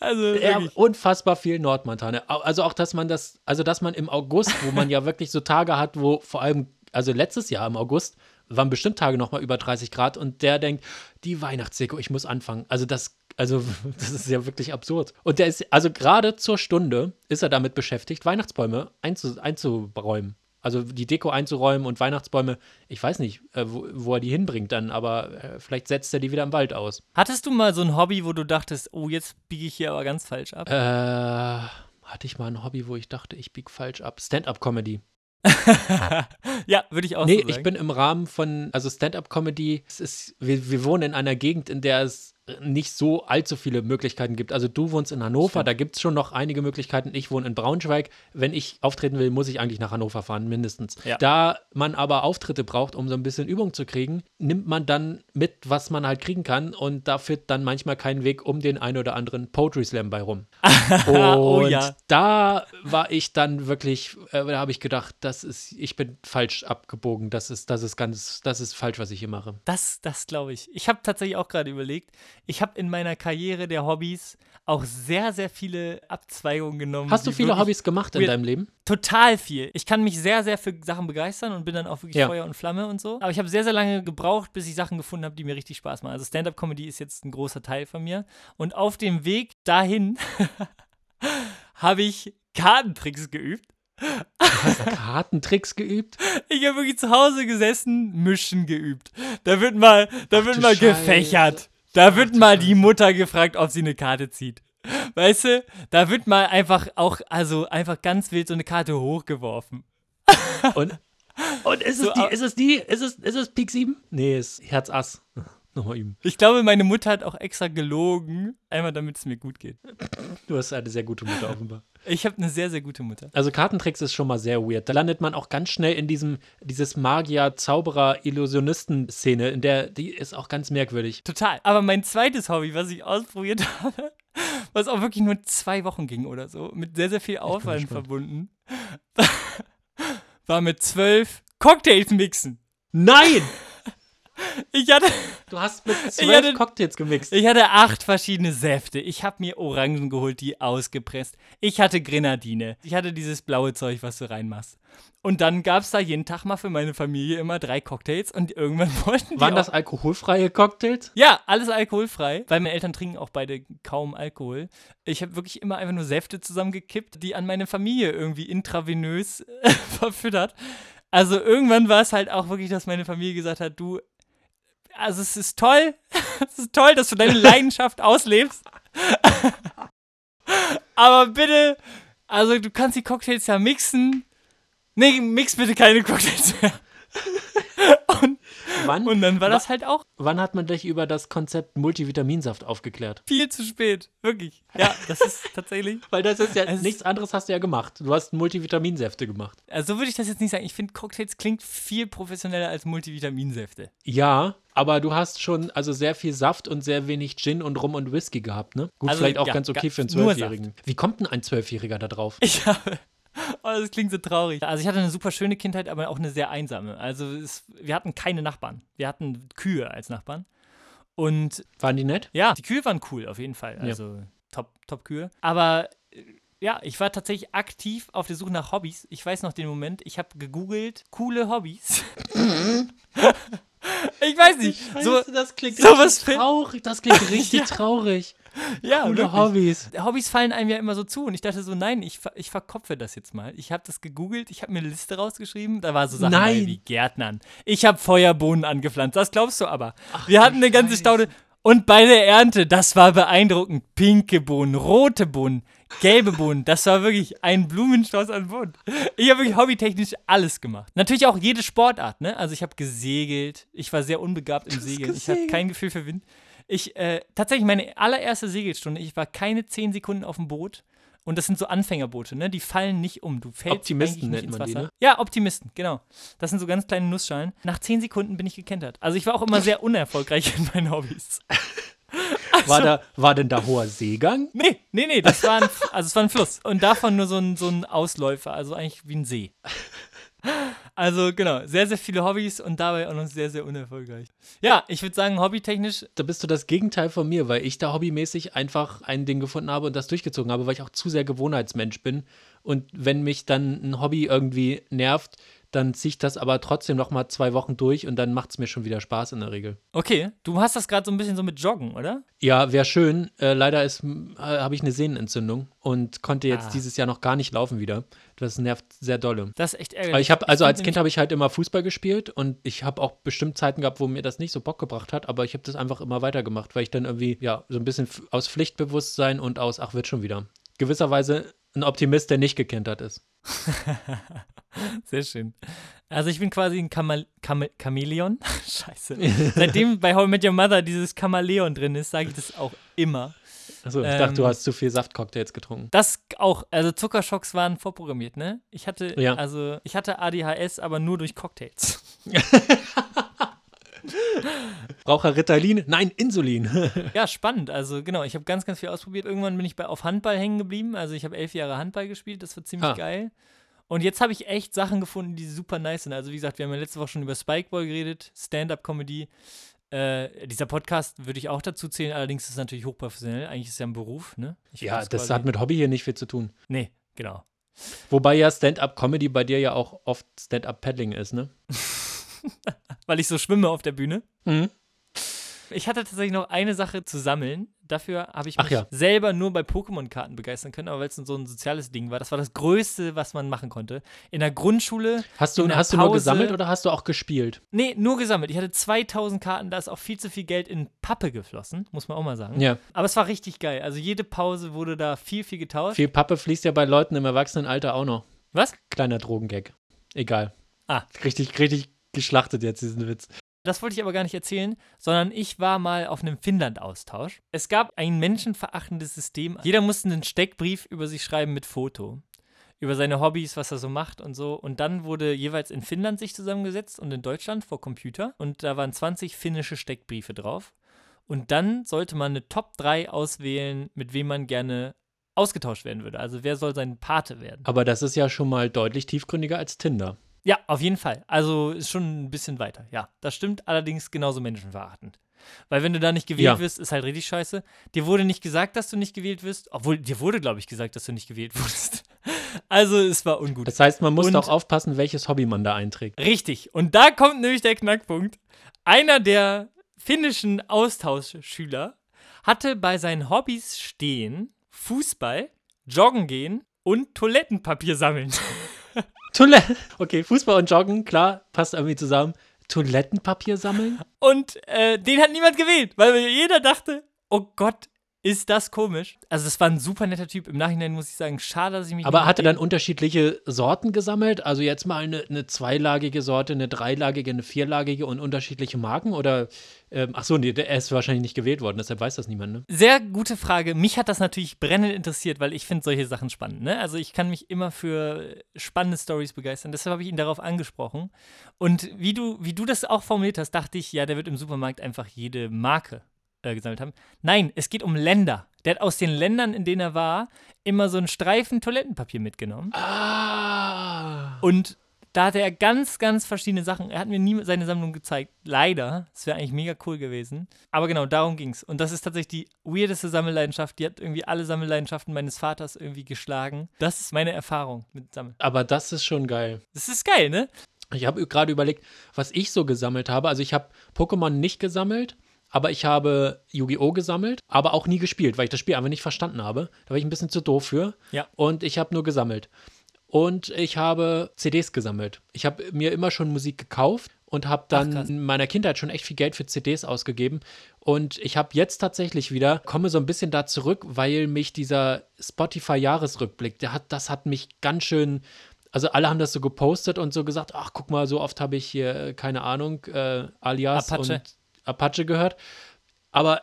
Also Ja, unfassbar viel Nordmantanne. Au- Also auch, dass man das, also dass man im August, wo man ja wirklich so Tage hat, wo vor allem, also letztes Jahr im August, waren bestimmt Tage nochmal über 30 Grad und der denkt, die Weihnachtsdeko, ich muss anfangen. Also das, also das ist ja wirklich absurd. Und der ist, also gerade zur Stunde ist er damit beschäftigt, Weihnachtsbäume einzu, einzuräumen. Also die Deko einzuräumen und Weihnachtsbäume, ich weiß nicht, äh, wo, wo er die hinbringt dann, aber äh, vielleicht setzt er die wieder im Wald aus. Hattest du mal so ein Hobby, wo du dachtest, oh, jetzt biege ich hier aber ganz falsch ab? Äh, hatte ich mal ein Hobby, wo ich dachte, ich bieg falsch ab. Stand-up-Comedy. ja, würde ich auch Nee, so sagen. ich bin im Rahmen von, also Stand-up-Comedy, es ist, wir, wir wohnen in einer Gegend, in der es nicht so allzu viele Möglichkeiten gibt. Also du wohnst in Hannover, Stimmt. da gibt es schon noch einige Möglichkeiten. Ich wohne in Braunschweig. Wenn ich auftreten will, muss ich eigentlich nach Hannover fahren, mindestens. Ja. Da man aber Auftritte braucht, um so ein bisschen Übung zu kriegen, nimmt man dann mit, was man halt kriegen kann und da führt dann manchmal kein Weg um den ein oder anderen Poetry Slam bei rum. Und Oh ja. da war ich dann wirklich, äh, da habe ich gedacht, das ist, ich bin falsch abgebogen. Das ist, das ist ganz, das ist falsch, was ich hier mache. Das, das glaube ich. Ich habe tatsächlich auch gerade überlegt, ich habe in meiner Karriere der Hobbys auch sehr, sehr viele Abzweigungen genommen. Hast du viele Hobbys gemacht in deinem Leben? Total viel. Ich kann mich sehr, sehr für Sachen begeistern und bin dann auch wirklich Ja. Feuer und Flamme und so. Aber ich habe sehr, sehr lange gebraucht, bis ich Sachen gefunden habe, die mir richtig Spaß machen. Also Stand-up-Comedy ist jetzt ein großer Teil von mir. Und auf dem Weg dahin habe ich Kartentricks geübt. Kartentricks geübt? Ich habe wirklich zu Hause gesessen, Mischen geübt. Da wird mal, da wird du mal Scheiße. gefächert. Da wird du mal die Mutter gefragt, ob sie eine Karte zieht. Weißt du, da wird mal einfach auch, also einfach ganz wild so eine Karte hochgeworfen. Und, und ist, es So, die, ist es die? Ist es, ist es Pik 7? Nee, ist Herz Ass. Nochmal üben. Ich glaube, meine Mutter hat auch extra gelogen, einmal damit es mir gut geht. Du hast eine sehr gute Mutter offenbar. Ich habe eine sehr, sehr gute Mutter. Also Kartentricks ist schon mal sehr weird. Da landet man auch ganz schnell in diesem, dieses Magier-Zauberer-Illusionisten-Szene, in der, die ist auch ganz merkwürdig. Total. Aber mein zweites Hobby, was ich ausprobiert habe, was auch wirklich nur zwei Wochen ging oder so, mit sehr, sehr viel Aufwand verbunden, war mit zwölf Cocktails mixen. Nein! Ich hatte, Du hast mit hatte- zwölf Cocktails gemixt. ich hatte acht verschiedene Säfte. Ich habe mir Orangen geholt, die ausgepresst. Ich hatte Grenadine. Ich hatte dieses blaue Zeug, was du reinmachst. Und dann gab es da jeden Tag mal für meine Familie immer drei Cocktails und irgendwann wollten die Waren auch das alkoholfreie Cocktails? Ja, alles alkoholfrei, weil meine Eltern trinken auch beide kaum Alkohol. Ich habe wirklich immer einfach nur Säfte zusammengekippt, die an meine Familie irgendwie intravenös verfüttert. Also irgendwann war es halt auch wirklich, dass meine Familie gesagt hat, du, also es ist toll, es ist toll, dass du deine Leidenschaft auslebst. Aber bitte, also du kannst die Cocktails ja mixen. Nee, mix bitte keine Cocktails mehr. Und, Wann, und dann war das halt auch wann hat man dich über das Konzept Multivitaminsaft aufgeklärt? viel zu spät. Wirklich. Ja, das ist tatsächlich. Weil das ist ja, Es- nichts anderes hast du ja gemacht. Du hast Multivitaminsäfte gemacht. Also so würde ich das jetzt nicht sagen. Ich finde, Cocktails klingt viel professioneller als Multivitaminsäfte. Ja, aber du hast schon also sehr viel Saft und sehr wenig Gin und Rum und Whisky gehabt, ne? Gut, Also, vielleicht auch ja, ganz okay für einen Zwölfjährigen. Wie kommt denn ein Zwölfjähriger da drauf? Ich habe. Oh, das klingt so traurig. Also ich hatte eine super schöne Kindheit, aber auch eine sehr einsame. Also es, wir hatten keine Nachbarn. Wir hatten Kühe als Nachbarn. Und Waren die nett? ja, die Kühe waren cool, auf jeden Fall. Also top, top Kühe. Aber äh, ja, ich war tatsächlich aktiv auf der Suche nach Hobbys. Ich weiß noch den Moment, ich habe gegoogelt, coole Hobbys. ich weiß nicht. So, das klingt sowas richtig traurig. Das klingt richtig Ja. traurig. ja, Coole wirklich. Hobbys. Hobbys fallen einem ja immer so zu und ich dachte so, nein, ich, ich verkopfe das jetzt mal. Ich habe das gegoogelt, ich habe mir eine Liste rausgeschrieben, da war so Sachen Nein. wie Gärtnern. Ich habe Feuerbohnen angepflanzt, das glaubst du aber. Wir hatten eine ganze Scheiße. Staude und bei der Ernte, das war beeindruckend, pinke Bohnen, rote Bohnen, gelbe Bohnen, das war wirklich ein Blumenstrauß an Bohnen. Ich habe wirklich hobbytechnisch alles gemacht. Natürlich auch jede Sportart, ne? Also ich habe gesegelt, ich war sehr unbegabt im Segeln, ich hatte kein Gefühl für Wind. Ich, äh, tatsächlich meine allererste Segelstunde, ich war keine zehn Sekunden auf dem Boot. Und das sind so Anfängerboote, ne? Die fallen nicht um. Du fällst Optimisten nennt man ins die, Wasser. ne? Ja, Optimisten, genau. Das sind so ganz kleine Nussschalen. Nach zehn Sekunden bin ich gekentert. Also ich war auch immer sehr unerfolgreich in meinen Hobbys. War, da, war denn da hoher Seegang? Nee, nee, nee, das war ein, also es war ein Fluss. Und davon nur so ein, so ein Ausläufer, also eigentlich wie ein See. Also genau, sehr, sehr viele Hobbys und dabei auch noch sehr, sehr unerfolgreich. Ja, ich würde sagen, hobbytechnisch Da bist du das Gegenteil von mir, weil ich da hobbymäßig einfach ein Ding gefunden habe und das durchgezogen habe, weil ich auch zu sehr Gewohnheitsmensch bin. Und wenn mich dann ein Hobby irgendwie nervt, dann ziehe ich das aber trotzdem noch mal zwei Wochen durch und dann macht es mir schon wieder Spaß in der Regel. Okay, du hast das gerade so ein bisschen so mit Joggen, oder? Ja, wäre schön. Äh, leider ist, äh, habe ich eine Sehnenentzündung und konnte jetzt Ah. dieses Jahr noch gar nicht laufen wieder. Das nervt sehr dolle. Das ist echt ärgerlich. Aber ich habe, also als Kind habe ich halt immer Fußball gespielt und ich habe auch bestimmt Zeiten gehabt, wo mir das nicht so Bock gebracht hat, aber ich habe das einfach immer weitergemacht, weil ich dann irgendwie, ja, so ein bisschen aus Pflichtbewusstsein und aus, ach, wird schon wieder. Gewisserweise ein Optimist, der nicht gekentert ist. Sehr schön. Also ich bin quasi ein Chamal Chame Chamäleon. Scheiße. Seitdem bei How I Met Your Mother dieses Chameleon drin ist, sage ich das auch immer. Achso, ich Ähm, dachte, du hast zu viel Saftcocktails getrunken. Das auch, also Zuckerschocks waren vorprogrammiert, ne? Ich hatte, Ja. also ich hatte ADHS, aber nur durch Cocktails. Braucht er Ritalin? Nein, Insulin. Ja, spannend. Also genau, ich habe ganz, ganz viel ausprobiert. Irgendwann bin ich bei, auf Handball hängen geblieben. Also ich habe elf Jahre Handball gespielt, das war ziemlich Ah. geil. Und jetzt habe ich echt Sachen gefunden, die super nice sind. Also wie gesagt, wir haben ja letzte Woche schon über Spikeball geredet, Stand-up-Comedy. Äh, dieser Podcast würde ich auch dazu zählen, allerdings ist es natürlich hochprofessionell. Eigentlich ist es ja ein Beruf, ne? Ich Ja, das quasi- hat mit Hobby hier nicht viel zu tun. Nee, genau. Wobei ja Stand-up-Comedy bei dir ja auch oft Stand-up-Paddling ist, ne? Weil ich so schwimme auf der Bühne. Mhm. Ich hatte tatsächlich noch eine Sache zu sammeln. Dafür habe ich mich ja. selber nur bei Pokémon-Karten begeistern können, aber weil es so ein soziales Ding war. Das war das Größte, was man machen konnte. In der Grundschule, Hast du, In der hast du nur Pause- gesammelt oder hast du auch gespielt? nee, nur gesammelt. Ich hatte 2000 Karten, da ist auch viel zu viel Geld in Pappe geflossen, muss man auch mal sagen. Ja. Aber es war richtig geil. Also jede Pause wurde da viel, viel getauscht. Viel Pappe fließt ja bei Leuten im Erwachsenenalter auch noch. Was? Kleiner Drogengag. Egal. Ah. Richtig, richtig geschlachtet jetzt, diesen Witz. Das wollte ich aber gar nicht erzählen, sondern ich war mal auf einem Finnland-Austausch. Es gab ein menschenverachtendes System. Jeder musste einen Steckbrief über sich schreiben mit Foto. Über seine Hobbys, was er so macht und so. Und dann wurde jeweils in Finnland sich zusammengesetzt und in Deutschland vor Computer. Und da waren 20 finnische Steckbriefe drauf. Und dann sollte man eine Top 3 auswählen, mit wem man gerne ausgetauscht werden würde. Also wer soll sein Pate werden. Aber das ist ja schon mal deutlich tiefgründiger als Tinder. Ja, auf jeden Fall. Also ist schon ein bisschen weiter. Ja, das stimmt allerdings genauso menschenverachtend. Weil wenn du da nicht gewählt Ja. wirst, ist halt richtig scheiße. Dir wurde nicht gesagt, dass du nicht gewählt wirst, obwohl dir wurde, glaube ich, gesagt, dass du nicht gewählt wurdest. Also es war ungut. Das heißt, man muss auch aufpassen, welches Hobby man da einträgt. Richtig. Und da kommt nämlich der Knackpunkt. Einer der finnischen Austauschschüler hatte bei seinen Hobbys stehen Fußball, Joggen gehen und Toilettenpapier sammeln. Toilette. Okay, Fußball und Joggen, klar, passt irgendwie zusammen. Toilettenpapier sammeln? Und äh, den hat niemand gewählt, weil jeder dachte, oh Gott, ist das komisch. Also es war ein super netter Typ. Im Nachhinein muss ich sagen, schade, dass ich mich Aber hat er dann unterschiedliche Sorten gesammelt? Also jetzt mal eine, eine zweilagige Sorte, eine dreilagige, eine vierlagige und unterschiedliche Marken? Oder, ähm, ach so, nee, der- er ist wahrscheinlich nicht gewählt worden, deshalb weiß das niemand, ne? Sehr gute Frage. Mich hat das natürlich brennend interessiert, weil ich finde solche Sachen spannend. Ne? Also ich kann mich immer für spannende Stories begeistern. Deshalb habe ich ihn darauf angesprochen. Und wie du, wie du das auch formuliert hast, dachte ich, ja, der wird im Supermarkt einfach jede Marke äh, gesammelt haben. Nein, es geht um Länder. Der hat aus den Ländern, in denen er war, immer so einen Streifen Toilettenpapier mitgenommen. Ah. Und da hatte er ganz, ganz verschiedene Sachen. Er hat mir nie seine Sammlung gezeigt. Leider. Das wäre eigentlich mega cool gewesen. Aber genau, darum ging's. Und das ist tatsächlich die weirdeste Sammelleidenschaft. Die hat irgendwie alle Sammelleidenschaften meines Vaters irgendwie geschlagen. Das ist meine Erfahrung mit Sammeln. Aber das ist schon geil. Das ist geil, ne? Ich habe gerade überlegt, was ich so gesammelt habe. Also ich habe Pokémon nicht gesammelt, aber ich habe Yu-Gi-Oh! gesammelt, aber auch nie gespielt, weil ich das Spiel einfach nicht verstanden habe. Da war ich ein bisschen zu doof für. Ja. Und ich habe nur gesammelt. Und ich habe CDs gesammelt. Ich habe mir immer schon Musik gekauft und habe dann krass. in meiner Kindheit schon echt viel Geld für CDs ausgegeben. Und ich habe jetzt tatsächlich wieder, komme so ein bisschen da zurück, weil mich dieser Spotify-Jahresrückblick, der hat, das hat mich ganz schön also alle haben das so gepostet und so gesagt, ach guck mal, so oft habe ich hier, äh, keine Ahnung, äh, Alias Apache. und Apache gehört. Aber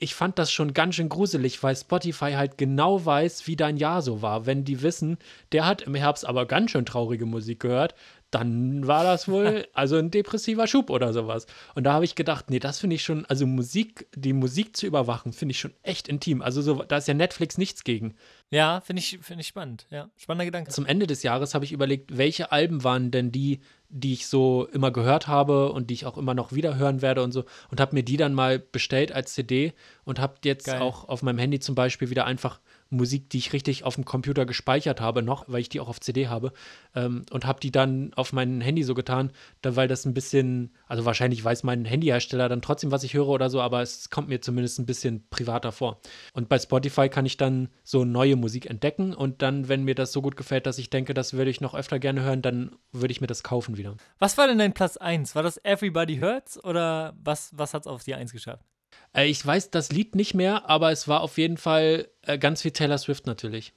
ich fand das schon ganz schön gruselig, weil Spotify halt genau weiß, wie dein Jahr so war. Wenn die wissen, der hat im Herbst aber ganz schön traurige Musik gehört, dann war das wohl also ein depressiver Schub oder sowas. Und da habe ich gedacht, nee, das finde ich schon, also Musik, die Musik zu überwachen, finde ich schon echt intim. Also so, da ist ja Netflix nichts gegen. Ja, finde ich, find ich spannend. Ja, spannender Gedanke. Zum Ende des Jahres habe ich überlegt, welche Alben waren denn die, die ich so immer gehört habe und die ich auch immer noch wieder hören werde und so. Und habe mir die dann mal bestellt als CD und habe jetzt Geil. auch auf meinem Handy zum Beispiel wieder einfach Musik, die ich richtig auf dem Computer gespeichert habe, noch, weil ich die auch auf CD habe. Ähm, und habe die dann auf mein Handy so getan, da, weil das ein bisschen, also wahrscheinlich weiß mein Handyhersteller dann trotzdem, was ich höre oder so, aber es kommt mir zumindest ein bisschen privater vor. Und bei Spotify kann ich dann so neue Musik entdecken und dann, wenn mir das so gut gefällt, dass ich denke, das würde ich noch öfter gerne hören, dann würde ich mir das kaufen wieder. Was war denn dein Platz 1? War das Everybody Hurts oder was, was hat es auf die 1 geschafft? Äh, ich weiß das Lied nicht mehr, aber es war auf jeden Fall äh, ganz viel Taylor Swift natürlich.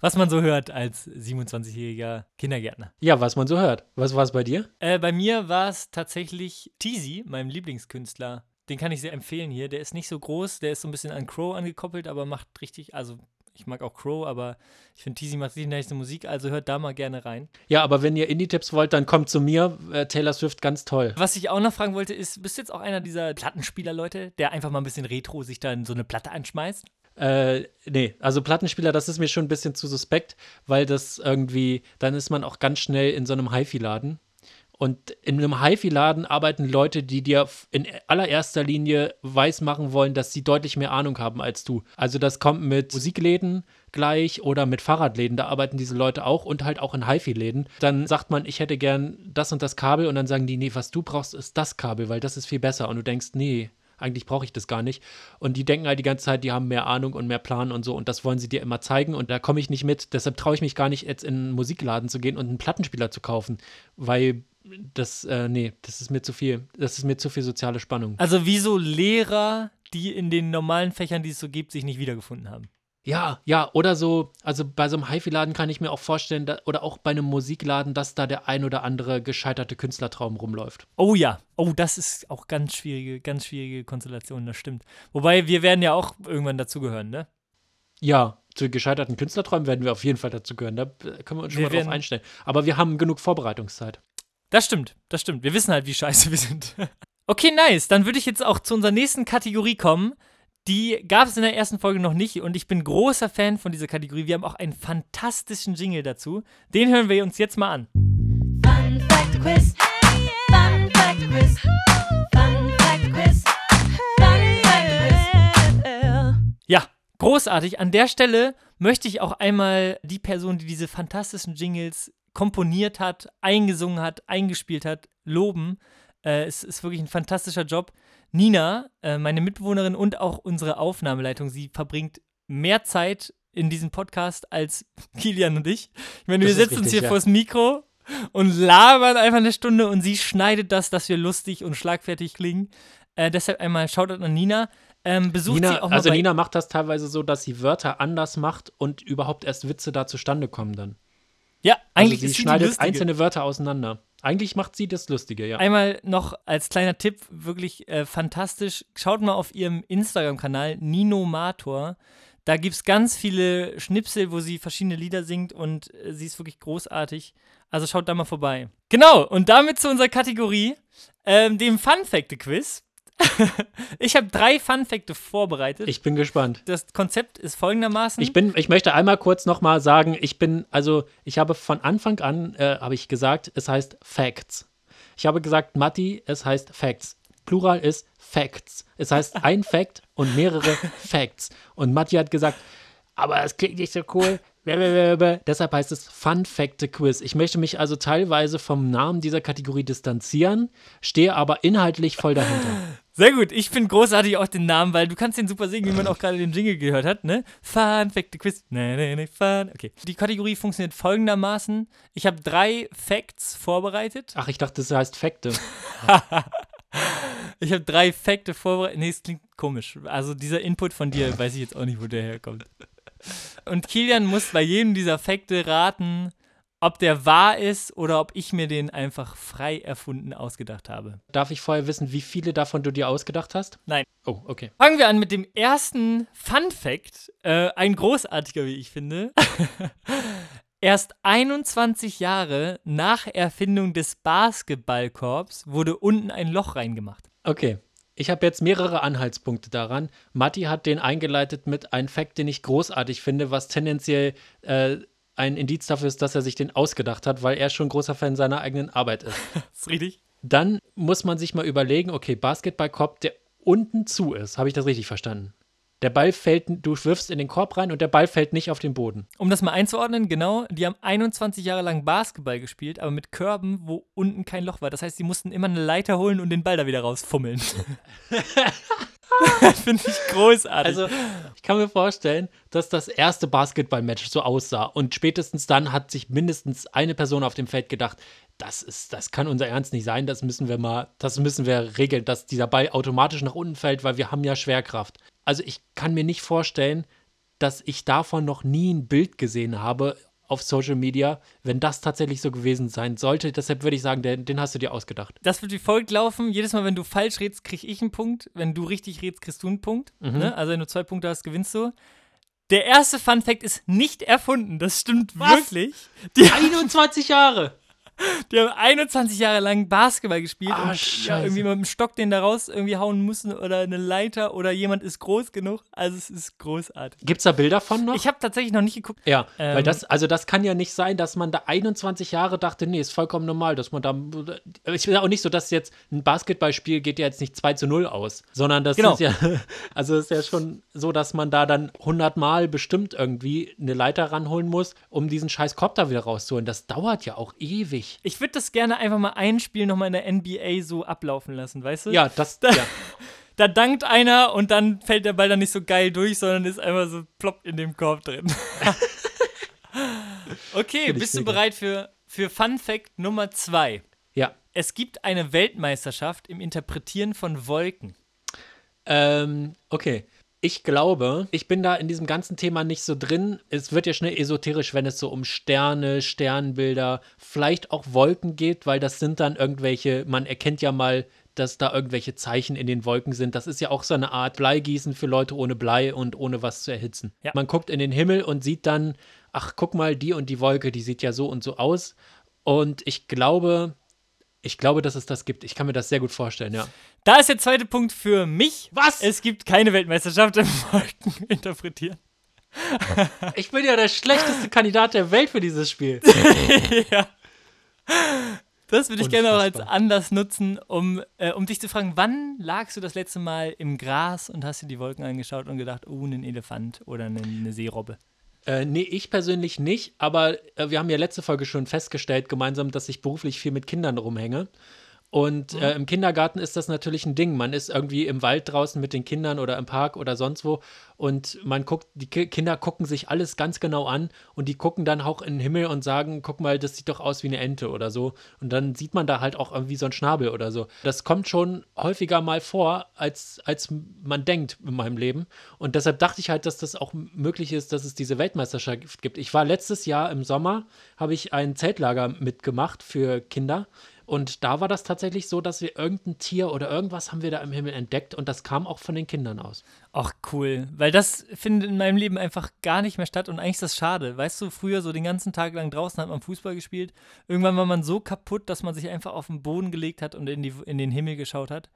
Was man so hört als 27-jähriger Kindergärtner. Ja, was man so hört. Was war es bei dir? Äh, bei mir war es tatsächlich Teasy, meinem Lieblingskünstler. Den kann ich sehr empfehlen hier. Der ist nicht so groß, der ist so ein bisschen an Crow angekoppelt, aber macht richtig, also ich mag auch Crow, aber ich finde Teasy macht richtig nice Musik, also hört da mal gerne rein. Ja, aber wenn ihr Indie-Tipps wollt, dann kommt zu mir. Äh, Taylor Swift ganz toll. Was ich auch noch fragen wollte, ist, bist du jetzt auch einer dieser Plattenspieler-Leute, der einfach mal ein bisschen retro sich dann so eine Platte anschmeißt? Äh, nee, also Plattenspieler, das ist mir schon ein bisschen zu suspekt, weil das irgendwie, dann ist man auch ganz schnell in so einem HiFi-Laden. Und in einem HiFi-Laden arbeiten Leute, die dir in allererster Linie weismachen wollen, dass sie deutlich mehr Ahnung haben als du. Also das kommt mit Musikläden gleich oder mit Fahrradläden, da arbeiten diese Leute auch und halt auch in HiFi-Läden. Dann sagt man, ich hätte gern das und das Kabel und dann sagen die, nee, was du brauchst, ist das Kabel, weil das ist viel besser. Und du denkst, nee, eigentlich brauche ich das gar nicht. Und die denken halt die ganze Zeit, die haben mehr Ahnung und mehr Plan und so. Und das wollen sie dir immer zeigen. Und da komme ich nicht mit. Deshalb traue ich mich gar nicht, jetzt in einen Musikladen zu gehen und einen Plattenspieler zu kaufen. Weil das, äh, nee, das ist mir zu viel. Das ist mir zu viel soziale Spannung. Also wieso Lehrer, die in den normalen Fächern, die es so gibt, sich nicht wiedergefunden haben. Ja, ja, oder so, also bei so einem HiFi-Laden kann ich mir auch vorstellen, da, oder auch bei einem Musikladen, dass da der ein oder andere gescheiterte Künstlertraum rumläuft. Oh ja, oh, das ist auch ganz schwierige, ganz schwierige Konstellation, das stimmt. Wobei wir werden ja auch irgendwann dazugehören, ne? Ja, zu gescheiterten Künstlerträumen werden wir auf jeden Fall dazugehören. Da können wir uns schon Wir mal drauf einstellen. Aber wir haben genug Vorbereitungszeit. Das stimmt, das stimmt. Wir wissen halt, wie scheiße wir sind. Okay, nice. Dann würde ich jetzt auch zu unserer nächsten Kategorie kommen. Die gab es in der ersten Folge noch nicht und ich bin großer Fan von dieser Kategorie. Wir haben auch einen fantastischen Jingle dazu. Den hören wir uns jetzt mal an. Fun Fact Quiz. Fun Fact Quiz. Fun Fact Quiz. Fun Fact Quiz. Ja, großartig. An der Stelle möchte ich auch einmal die Person, die diese fantastischen Jingles komponiert hat, eingesungen hat, eingespielt hat, loben. Äh, es ist wirklich ein fantastischer Job. Nina, äh, meine Mitbewohnerin und auch unsere Aufnahmeleitung, sie verbringt mehr Zeit in diesem Podcast als Kilian und ich. Ich meine, wir Das ist setzen uns richtig, hier ja. vors Mikro und labern einfach eine Stunde und sie schneidet das, dass wir lustig und schlagfertig klingen. Äh, deshalb einmal Shoutout an Nina. Ähm, besucht sie Nina, auch mal also Nina macht das teilweise so, dass sie Wörter anders macht und überhaupt erst Witze da zustande kommen dann. Ja, eigentlich also sie ist sie die schneidet Lustige. einzelne Wörter auseinander. Eigentlich macht sie das Lustige, ja. Einmal noch als kleiner Tipp, wirklich äh, fantastisch. Schaut mal auf ihrem Instagram-Kanal Nino Mator. Da gibt es ganz viele Schnipsel, wo sie verschiedene Lieder singt und äh, sie ist wirklich großartig. Also schaut da mal vorbei. Genau, und damit zu unserer Kategorie, ähm, dem Fun-Facte-Quiz. ich habe drei Fun-Facte vorbereitet. Ich bin gespannt. das Konzept ist folgendermaßen. Ich bin, ich möchte einmal kurz nochmal sagen, ich bin, also ich habe von Anfang an, äh, habe ich gesagt, es heißt Facts. Ich habe gesagt, Matti, es heißt Facts. Plural ist Facts. Es heißt ein Fact und mehrere Facts. Und Matti hat gesagt, aber es klingt nicht so cool. Blablabla. Deshalb heißt es Fun Fact Quiz. Ich möchte mich also teilweise vom Namen dieser Kategorie distanzieren, stehe aber inhaltlich voll dahinter. Sehr gut, ich finde großartig auch den Namen, weil du kannst den super singen, wie man auch gerade den Jingle gehört hat, ne? Fun, Fact, Quiz, ne, ne, ne, fun. Okay. Die Kategorie funktioniert folgendermaßen. Ich habe drei Facts vorbereitet. Ach, ich dachte, es heißt Fakte. Ich habe drei Fakte vorbereitet. Nee, es klingt komisch. Also dieser Input von dir, weiß ich jetzt auch nicht, wo der herkommt. Und Kilian muss bei jedem dieser Fakte raten, ob der wahr ist oder ob ich mir den einfach frei erfunden ausgedacht habe. Darf ich vorher wissen, wie viele davon du dir ausgedacht hast? Nein. Oh, okay. Fangen wir an mit dem ersten Fun Fact. Äh, ein großartiger, wie ich finde. Erst 21 Jahre nach Erfindung des Basketballkorbs wurde unten ein Loch reingemacht. Okay. Ich habe jetzt mehrere Anhaltspunkte daran. Matti hat den eingeleitet mit einem Fact, den ich großartig finde, was tendenziell äh, ein Indiz dafür ist, dass er sich den ausgedacht hat, weil er schon großer Fan seiner eigenen Arbeit ist. Ist richtig? Dann muss man sich mal überlegen, okay, Basketballkorb, der unten zu ist. Habe ich das richtig verstanden? Der Ball fällt, du wirfst in den Korb rein und der Ball fällt nicht auf den Boden. Um das mal einzuordnen, genau, die haben 21 Jahre lang Basketball gespielt, aber mit Körben, wo unten kein Loch war. Das heißt, sie mussten immer eine Leiter holen und den Ball da wieder rausfummeln. Finde ich großartig. Also, ich kann mir vorstellen, dass das erste Basketballmatch so aussah und spätestens dann hat sich mindestens eine Person auf dem Feld gedacht, das ist, das kann unser Ernst nicht sein, das müssen wir mal, das müssen wir regeln, dass dieser Ball automatisch nach unten fällt, weil wir haben ja Schwerkraft. Also, ich kann mir nicht vorstellen, dass ich davon noch nie ein Bild gesehen habe auf Social Media, wenn das tatsächlich so gewesen sein sollte. Deshalb würde ich sagen, den, den hast du dir ausgedacht. Das wird wie folgt laufen. Jedes Mal, wenn du falsch redst, krieg ich einen Punkt. Wenn du richtig redst, kriegst du einen Punkt. Ne? Also wenn du zwei Punkte hast, gewinnst du. Der erste Fun Fact ist nicht erfunden. Das stimmt Was? wirklich. Die, 21 Jahre! Die haben 21 Jahre lang Basketball gespielt Ah, und scheiße. irgendwie mit dem Stock den da raus irgendwie hauen müssen oder eine Leiter oder jemand ist groß genug. Also es ist großartig. Gibt's da Bilder von noch? Ich habe tatsächlich noch nicht geguckt. ja, weil Ähm, das, also das kann ja nicht sein, dass man da 21 Jahre dachte, nee, ist vollkommen normal, dass man da, ich will auch nicht so, dass jetzt ein Basketballspiel geht ja jetzt nicht 2 zu 0 aus, sondern das Genau. ist ja, also es ist ja schon so, dass man da dann 100 Mal bestimmt irgendwie eine Leiter ranholen muss, um diesen scheiß Kopf da wieder rauszuholen. Das dauert ja auch ewig. Ich würde das gerne einfach mal ein Spiel nochmal in der NBA so ablaufen lassen, weißt du? Ja, das, ja. Da dankt einer und dann fällt der Ball dann nicht so geil durch, sondern ist einfach so plopp in dem Korb drin. okay, bist du bereit für, für Fun Fact Nummer zwei? ja. Es gibt eine Weltmeisterschaft im Interpretieren von Wolken. Ähm, okay. Ich glaube, ich bin da in diesem ganzen Thema nicht so drin. Es wird ja schnell esoterisch, wenn es so um Sterne, Sternbilder, vielleicht auch Wolken geht, weil das sind dann irgendwelche, man erkennt ja mal, dass da irgendwelche Zeichen in den Wolken sind. Das ist ja auch so eine Art Bleigießen für Leute ohne Blei und ohne was zu erhitzen. Ja. Man guckt in den Himmel und sieht dann, ach, guck mal, die und die Wolke, die sieht ja so und so aus. Und ich glaube, ich glaube, dass es das gibt. Ich kann mir das sehr gut vorstellen, ja. Da ist der zweite Punkt für mich. Was? Es gibt keine Weltmeisterschaft im Wolken interpretieren. Ich bin ja der schlechteste Kandidat der Welt für dieses Spiel. ja. Das würde ich gerne auch als. Anlass nutzen, um, äh, um dich zu fragen, wann lagst du das letzte Mal im Gras und hast dir die Wolken angeschaut und gedacht, oh, ein Elefant oder eine, eine Seerobbe? Äh, nee, ich persönlich nicht, aber äh, wir haben ja letzte Folge schon festgestellt, gemeinsam, dass ich beruflich viel mit Kindern rumhänge. Und äh, im Kindergarten ist das natürlich ein Ding. Man ist irgendwie im Wald draußen mit den Kindern oder im Park oder sonst wo und man guckt, die Ki Kinder gucken sich alles ganz genau an und die gucken dann auch in den Himmel und sagen, guck mal, das sieht doch aus wie eine Ente oder so. Und dann sieht man da halt auch irgendwie so einen Schnabel oder so. Das kommt schon häufiger mal vor, als, als man denkt in meinem Leben. Und deshalb dachte ich halt, dass das auch möglich ist, dass es diese Weltmeisterschaft gibt. Ich war letztes Jahr im Sommer, habe ich ein Zeltlager mitgemacht für Kinder. Und da war das tatsächlich so, dass wir irgendein Tier oder irgendwas haben wir da im Himmel entdeckt und das kam auch von den Kindern aus. Ach, cool. Weil das findet in meinem Leben einfach gar nicht mehr statt und eigentlich ist das schade. Weißt du, früher so den ganzen Tag lang draußen hat man Fußball gespielt. Irgendwann war man so kaputt, dass man sich einfach auf den Boden gelegt hat und in, die, in den Himmel geschaut hat.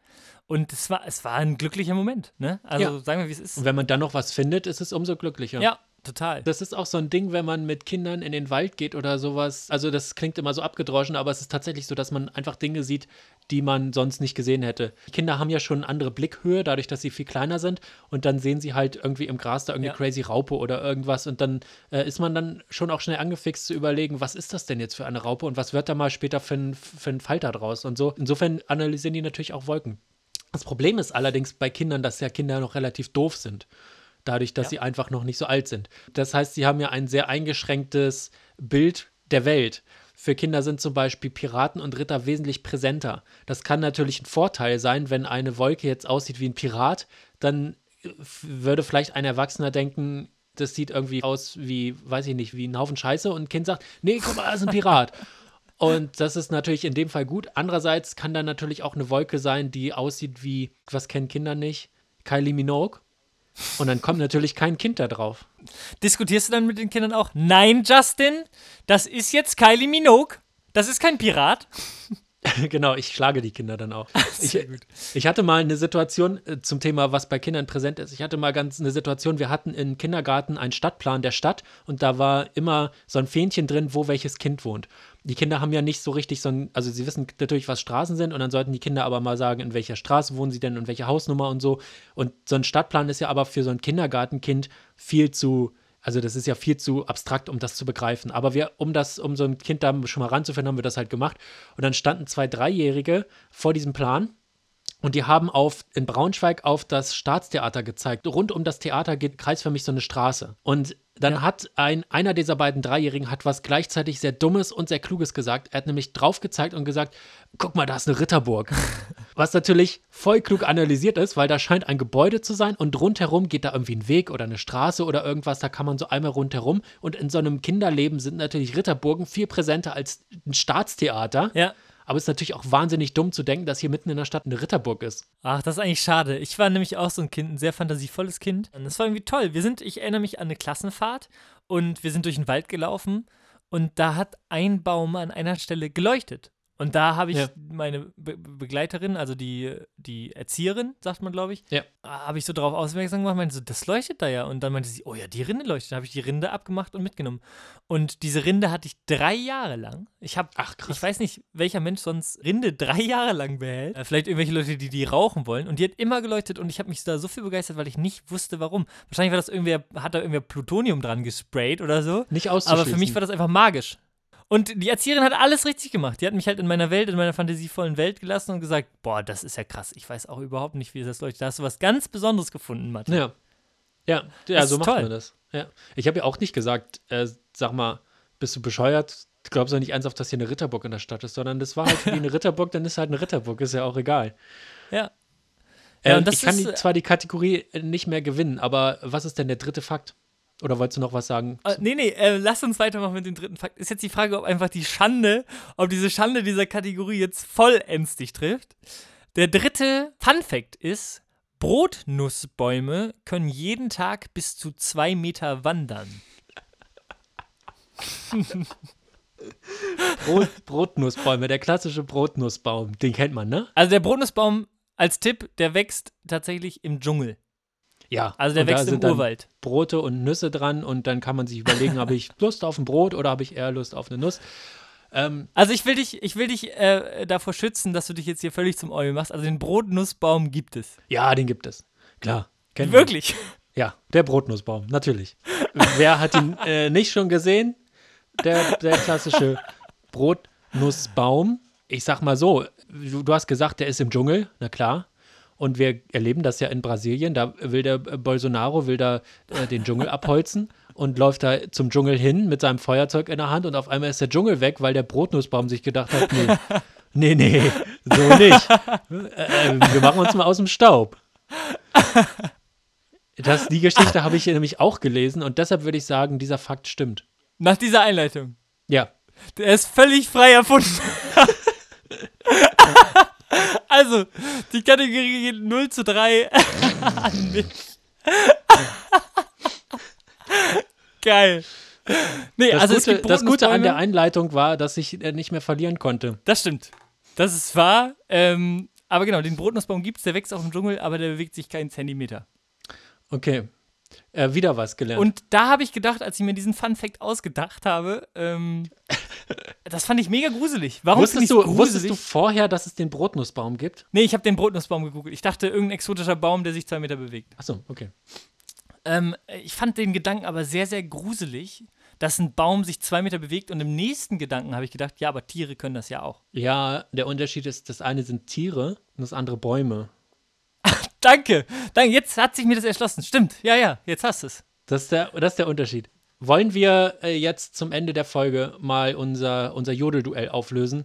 Und es war, es war ein glücklicher Moment, ne? Also Ja. sagen wir, wie es ist. Und wenn man dann noch was findet, ist es umso glücklicher. Ja, total. Das ist auch so ein Ding, wenn man mit Kindern in den Wald geht oder sowas. Also das klingt immer so abgedroschen, aber es ist tatsächlich so, dass man einfach Dinge sieht, die man sonst nicht gesehen hätte. Kinder haben ja schon eine andere Blickhöhe, dadurch, dass sie viel kleiner sind und dann sehen sie halt irgendwie im Gras da irgendeine Ja. crazy Raupe oder irgendwas und dann äh, ist man dann schon auch schnell angefixt zu überlegen, was ist das denn jetzt für eine Raupe und was wird da mal später für ein, für ein Falter draus und so. Insofern analysieren die natürlich auch Wolken. Das Problem ist allerdings bei Kindern, dass ja Kinder noch relativ doof sind dadurch, dass Ja. sie einfach noch nicht so alt sind. Das heißt, sie haben ja ein sehr eingeschränktes Bild der Welt. Für Kinder sind zum Beispiel Piraten und Ritter wesentlich präsenter. Das kann natürlich ein Vorteil sein, wenn eine Wolke jetzt aussieht wie ein Pirat, dann äh, würde vielleicht ein Erwachsener denken, das sieht irgendwie aus wie, weiß ich nicht, wie ein Haufen Scheiße und ein Kind sagt, nee, guck mal, das ist ein Pirat. Und das ist natürlich in dem Fall gut. Andererseits kann da natürlich auch eine Wolke sein, die aussieht wie, was kennen Kinder nicht? Kylie Minogue. Und dann kommt natürlich kein Kind da drauf. Diskutierst du dann mit den Kindern auch? Nein, Justin, das ist jetzt Kylie Minogue. Das ist kein Pirat. genau, ich schlage die Kinder dann auch. Ich, ich hatte mal eine Situation äh, zum Thema, was bei Kindern präsent ist. Ich hatte mal ganz eine Situation, wir hatten im Kindergarten einen Stadtplan der Stadt und da war immer so ein Fähnchen drin, wo welches Kind wohnt. Die Kinder haben ja nicht so richtig so ein, also sie wissen natürlich, was Straßen sind und dann sollten die Kinder aber mal sagen, in welcher Straße wohnen sie denn und welche Hausnummer und so. Und so ein Stadtplan ist ja aber für so ein Kindergartenkind viel zu, also das ist ja viel zu abstrakt, um das zu begreifen. Aber wir, um das, um so ein Kind da schon mal ranzufinden, haben wir das halt gemacht. Und dann standen zwei Dreijährige vor diesem Plan und die haben auf, in Braunschweig auf das Staatstheater gezeigt. Rund um das Theater geht kreisförmig so eine Straße. Und dann hat ein, einer dieser beiden Dreijährigen hat was gleichzeitig sehr Dummes und sehr Kluges gesagt. Er hat nämlich drauf gezeigt und gesagt, guck mal, da ist eine Ritterburg. Was natürlich voll klug analysiert ist, weil da scheint ein Gebäude zu sein und rundherum geht da irgendwie ein Weg oder eine Straße oder irgendwas, da kann man so einmal rundherum. Und in so einem Kinderleben sind natürlich Ritterburgen viel präsenter als ein Staatstheater. Ja. Aber es ist natürlich auch wahnsinnig dumm zu denken, dass hier mitten in der Stadt eine Ritterburg ist. Ach, das ist eigentlich schade. Ich war nämlich auch so ein Kind, ein sehr fantasievolles Kind. Und das war irgendwie toll. Wir sind, ich erinnere mich an eine Klassenfahrt und wir sind durch den Wald gelaufen und da hat ein Baum an einer Stelle geleuchtet. Und da habe ich Ja. meine Be Begleiterin, also die, die Erzieherin, sagt man, glaube ich, Ja. habe ich so drauf aufmerksam gemacht, meinte so, das leuchtet da ja. Und dann meinte sie, oh ja, die Rinde leuchtet. Da habe ich die Rinde abgemacht und mitgenommen. Und diese Rinde hatte ich drei Jahre lang. Ich habe, ich weiß nicht, welcher Mensch sonst Rinde drei Jahre lang behält. Äh, vielleicht irgendwelche Leute, die die rauchen wollen. Und die hat immer geleuchtet und ich habe mich da so viel begeistert, weil ich nicht wusste, warum. Wahrscheinlich war das irgendwer, hat da irgendwer Plutonium dran gesprayt oder so. Nicht auszuschließen. Aber für mich war das einfach magisch. Und die Erzieherin hat alles richtig gemacht. Die hat mich halt in meiner Welt, in meiner fantasievollen Welt gelassen und gesagt, boah, das ist ja krass. Ich weiß auch überhaupt nicht, wie das leuchtet. Da hast du was ganz Besonderes gefunden, Martin. Ja. Ja, ja Das so macht toll. man das. Ja. Ich habe ja auch nicht gesagt, äh, sag mal, bist du bescheuert? Du glaubst doch nicht ernsthaft, dass hier eine Ritterburg in der Stadt ist, sondern das war halt wie eine Ritterburg, dann ist halt eine Ritterburg, ist ja auch egal. Ja. Äh, Ja, und das ich kann die, äh, zwar die Kategorie äh, nicht mehr gewinnen, aber was ist denn der dritte Fakt? Oder wolltest du noch was sagen? Äh, nee, nee, äh, lass uns weitermachen mit dem dritten Fakt. Ist jetzt die Frage, ob einfach die Schande, ob diese Schande dieser Kategorie jetzt vollends dich trifft. Der dritte Fun Fact ist, Brotnussbäume können jeden Tag bis zu zwei Meter wandern. Brot, Brotnussbäume, der klassische Brotnussbaum, den kennt man, ne? Also der Brotnussbaum als Tipp, der wächst tatsächlich im Dschungel. Ja. Also der wächst im Urwald. Brote und Nüsse dran und dann kann man sich überlegen, habe ich Lust auf ein Brot oder habe ich eher Lust auf eine Nuss? Ähm, Also ich will dich, ich will dich äh, davor schützen, dass du dich jetzt hier völlig zum Eul machst. Also den Brotnussbaum gibt es. ja, den gibt es. Klar. kennt man. Wirklich. Ja, der Brotnussbaum, natürlich. Wer hat ihn äh, nicht schon gesehen? Der, der klassische Brotnussbaum. Ich sag mal so, du, du hast gesagt, der ist im Dschungel, na klar. Und wir erleben das ja in Brasilien. Da will der äh, Bolsonaro will da äh, den Dschungel abholzen und läuft da zum Dschungel hin mit seinem Feuerzeug in der Hand und auf einmal ist der Dschungel weg, weil der Brotnussbaum sich gedacht hat, nee, nee, nee, so nicht. Äh, äh, wir machen uns mal aus dem Staub. Das, die Geschichte habe ich nämlich auch gelesen und deshalb würde ich sagen, dieser Fakt stimmt. Nach dieser Einleitung. Ja. Der ist völlig frei erfunden. also, die Kategorie geht 0 zu 3 an mich. Geil. Nee, Das, also Gute, das Gute an der. Einleitung war, dass ich äh, nicht mehr verlieren konnte. Das stimmt. Das ist wahr. Ähm, aber genau, den Brotnussbaum gibt es, der wächst auch im Dschungel, aber der bewegt sich keinen Zentimeter. Okay. Äh, wieder was gelernt. Und da habe ich gedacht, als ich mir diesen Fun Fact ausgedacht habe, ähm, das fand ich mega gruselig. Warum wusstest, du, gruselig? wusstest du vorher, dass es den Brotnussbaum gibt? Nee, ich habe den Brotnussbaum gegoogelt. Ich dachte, irgendein exotischer Baum, der sich zwei Meter bewegt. Achso, okay. Ähm, ich fand den Gedanken aber sehr, sehr gruselig, dass ein Baum sich zwei Meter bewegt. Und im nächsten Gedanken habe ich gedacht, ja, aber Tiere können das ja auch. Ja, der Unterschied ist, das eine sind Tiere und das andere Bäume. Danke. Danke. Jetzt hat sich mir das erschlossen. Stimmt. Ja, ja. Jetzt hast du es. Das ist der, das ist der Unterschied. Wollen wir äh, jetzt zum Ende der Folge mal unser, unser Jodelduell auflösen?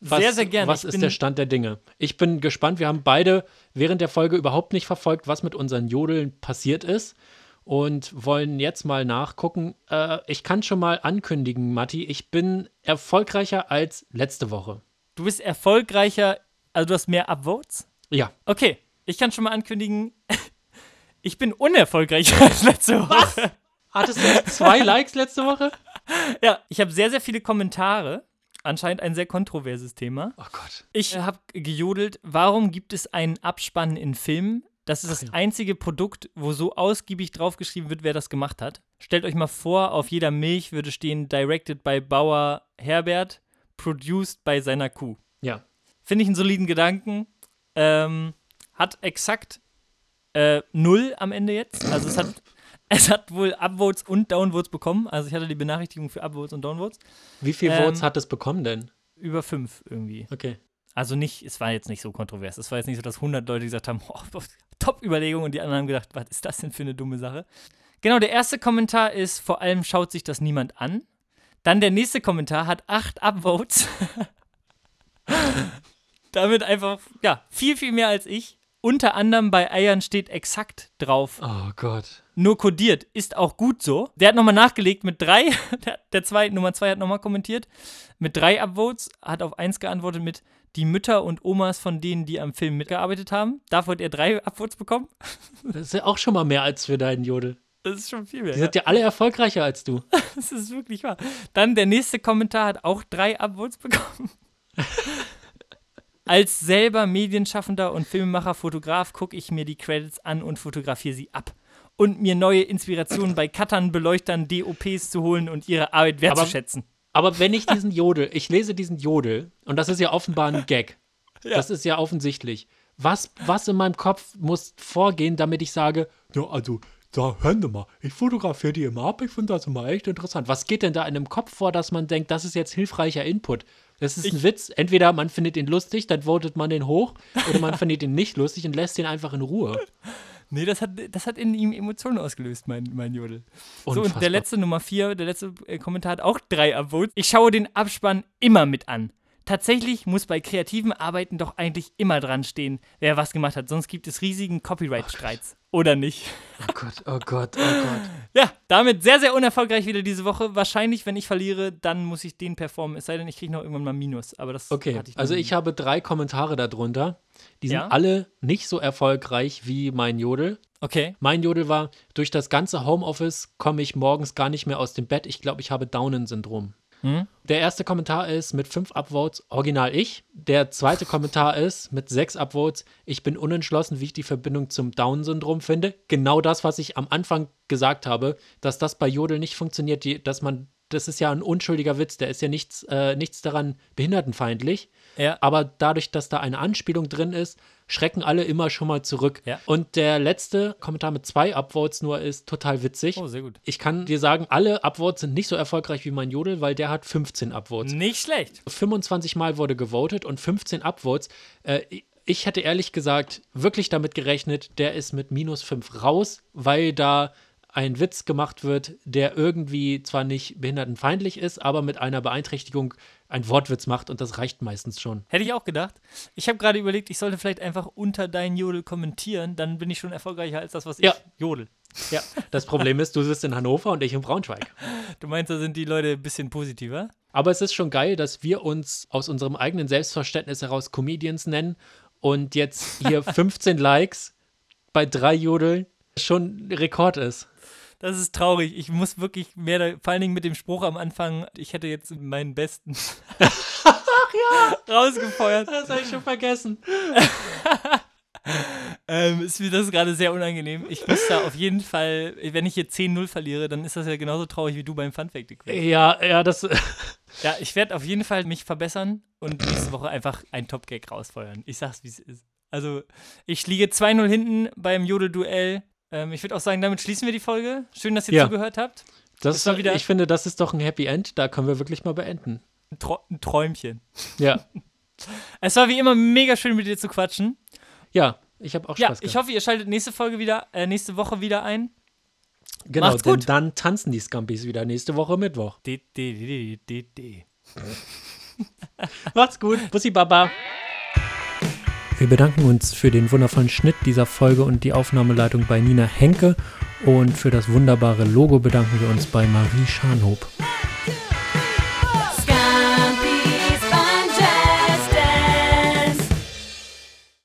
Was, Sehr, sehr gerne. Was Ich ist der Stand der Dinge? Ich bin gespannt. Wir haben beide während der Folge überhaupt nicht verfolgt, was mit unseren Jodeln passiert ist und wollen jetzt mal nachgucken. Äh, ich kann schon mal ankündigen, Matti, ich bin erfolgreicher als letzte Woche. Du bist erfolgreicher, also du hast mehr Upvotes? Ja. Okay. Ich kann schon mal ankündigen, ich bin unerfolgreicher als letzte Woche. Hattest du zwei Likes letzte Woche? Ja, ich habe sehr, sehr viele Kommentare. Anscheinend ein sehr kontroverses Thema. Oh Gott. Ich habe gejodelt, warum gibt es einen Abspann in Filmen? Das ist das einzige Produkt, wo so ausgiebig draufgeschrieben wird, wer das gemacht hat. Stellt euch mal vor, auf jeder Milch würde stehen Directed by Bauer Herbert, Produced by seiner Kuh. Ja. Finde ich einen soliden Gedanken. Ähm, hat exakt äh, null am Ende jetzt. Also es hat, es hat wohl Upvotes und Downvotes bekommen. Also ich hatte die Benachrichtigung für Upvotes und Downvotes. Wie viele Ähm, Votes hat es bekommen denn? Über fünf irgendwie. Okay. Also nicht, es war jetzt nicht so kontrovers. Es war jetzt nicht so, dass 100 Leute gesagt haben, oh, Top-Überlegung und die anderen haben gedacht, was ist das denn für eine dumme Sache? Genau, der erste Kommentar ist, vor allem schaut sich das niemand an. Dann der nächste Kommentar hat acht Upvotes. Damit einfach, ja, viel, viel mehr als ich. Unter anderem bei Eiern steht exakt drauf. Oh Gott. Nur kodiert. Ist auch gut so. Der hat nochmal nachgelegt mit drei. Der, der zwei, Nummer zwei hat nochmal kommentiert. Mit drei Upvotes. Hat auf eins geantwortet mit die Mütter und Omas von denen, die am Film mitgearbeitet haben. Dafür hat er drei Upvotes bekommen. Das ist ja auch schon mal mehr als für deinen Jodel. Das ist schon viel mehr. Die sind ja alle erfolgreicher als du. Das ist wirklich wahr. Dann der nächste Kommentar hat auch drei Upvotes bekommen. Als selber Medienschaffender und Filmemacher, Fotograf gucke ich mir die Credits an und fotografiere sie ab. Und mir neue Inspirationen bei Cuttern, Beleuchtern, DOPs zu holen und ihre Arbeit wertzuschätzen. Aber wenn ich diesen Jodel, ich lese diesen Jodel, und das ist ja offenbar ein Gag. Das ist ja offensichtlich. Was, was in meinem Kopf muss vorgehen, damit ich sage, ja, also, da hören Sie mal, ich fotografiere die immer ab, ich finde das immer echt interessant. Was geht denn da in einem Kopf vor, dass man denkt, das ist jetzt hilfreicher Input? Das ist ein Witz. Entweder man findet ihn lustig, dann votet man den hoch, oder man findet ihn nicht lustig und lässt ihn einfach in Ruhe. Nee, das hat, das hat in ihm Emotionen ausgelöst, mein, mein Jodel. So, und Unfassbar. der letzte Nummer vier, der letzte äh, Kommentar hat auch drei Upvotes. Ich schaue den Abspann immer mit an. Tatsächlich muss bei kreativen Arbeiten doch eigentlich immer dran stehen, wer was gemacht hat, sonst gibt es riesigen Copyright-Streits. Oder nicht? Oh Gott, oh Gott, oh Gott. Ja, damit sehr, sehr unerfolgreich wieder diese Woche. Wahrscheinlich, wenn ich verliere, dann muss ich den performen. Es sei denn, ich kriege noch irgendwann mal Minus. Aber das Okay, hatte ich also ich habe drei Kommentare darunter. Die sind Ja? alle nicht so erfolgreich wie mein Jodel. Okay. Mein Jodel war, durch das ganze Homeoffice komme ich morgens gar nicht mehr aus dem Bett. Ich glaube, ich habe Downen-Syndrom. Hm? Der erste Kommentar ist mit fünf Upvotes, original ich. Der zweite Kommentar ist mit sechs Upvotes, ich bin unentschlossen, wie ich die Verbindung zum Down-Syndrom finde. Genau das, was ich am Anfang gesagt habe, dass das bei Jodel nicht funktioniert, die, dass man, das ist ja ein unschuldiger Witz, der ist ja nichts, äh, nichts daran behindertenfeindlich. Ja. Aber dadurch, dass da eine Anspielung drin ist, schrecken alle immer schon mal zurück. Ja. Und der letzte Kommentar mit zwei Upvotes nur ist total witzig. Oh, sehr gut. Ich kann dir sagen, alle Upvotes sind nicht so erfolgreich wie mein Jodel, weil der hat 15 Upvotes. Nicht schlecht. 25 Mal wurde gewotet und 15 Upvotes. Äh, ich hätte ehrlich gesagt wirklich damit gerechnet, der ist mit minus 5 raus, weil da ein Witz gemacht wird, der irgendwie zwar nicht behindertenfeindlich ist, aber mit einer Beeinträchtigung ein Wortwitz macht und das reicht meistens schon. Hätte ich auch gedacht. Ich habe gerade überlegt, ich sollte vielleicht einfach unter deinen Jodel kommentieren, dann bin ich schon erfolgreicher als das, was Ja. ich jodel. Ja, das Problem ist, du sitzt in Hannover und ich in Braunschweig. Du meinst, da sind die Leute ein bisschen positiver? Aber es ist schon geil, dass wir uns aus unserem eigenen Selbstverständnis heraus Comedians nennen und jetzt hier 15 Likes bei drei Jodeln schon Rekord ist. Das ist traurig. Ich muss wirklich mehr, vor allen Dingen mit dem Spruch am Anfang, ich hätte jetzt meinen besten rausgefeuert. Das habe ich schon vergessen. Ähm, ist mir das gerade sehr unangenehm. Ich muss da auf jeden Fall, wenn ich hier 10-0 verliere, dann ist das ja genauso traurig wie du beim Fun Fact Quiz. Ja, ja, das. Ja, ich werde auf jeden Fall mich verbessern und nächste Woche einfach ein Top-Gag rausfeuern. Ich sag's, wie es ist. Also, ich liege 2-0 hinten beim Jodel-Duell. Ähm, ich würde auch sagen, damit schließen wir die Folge. Schön, dass ihr Ja. zugehört habt. das war wieder- ich finde, das ist doch ein Happy End. Da können wir wirklich mal beenden. Ein, Tro ein Träumchen. Ja, Es war wie immer mega schön, mit dir zu quatschen. ja, ich habe auch Ja, Spaß ich gehabt. hoffe, ihr schaltet nächste Folge wieder, äh, nächste Woche wieder ein. genau, macht's denn gut. dann tanzen die Scampis wieder nächste Woche Mittwoch. D, D, D, D, D. Macht's gut. Bussi Baba. Wir bedanken uns für den wundervollen Schnitt dieser Folge und die Aufnahmeleitung bei Nina Henke. Und für das wunderbare Logo bedanken wir uns bei Marie Scharnhob.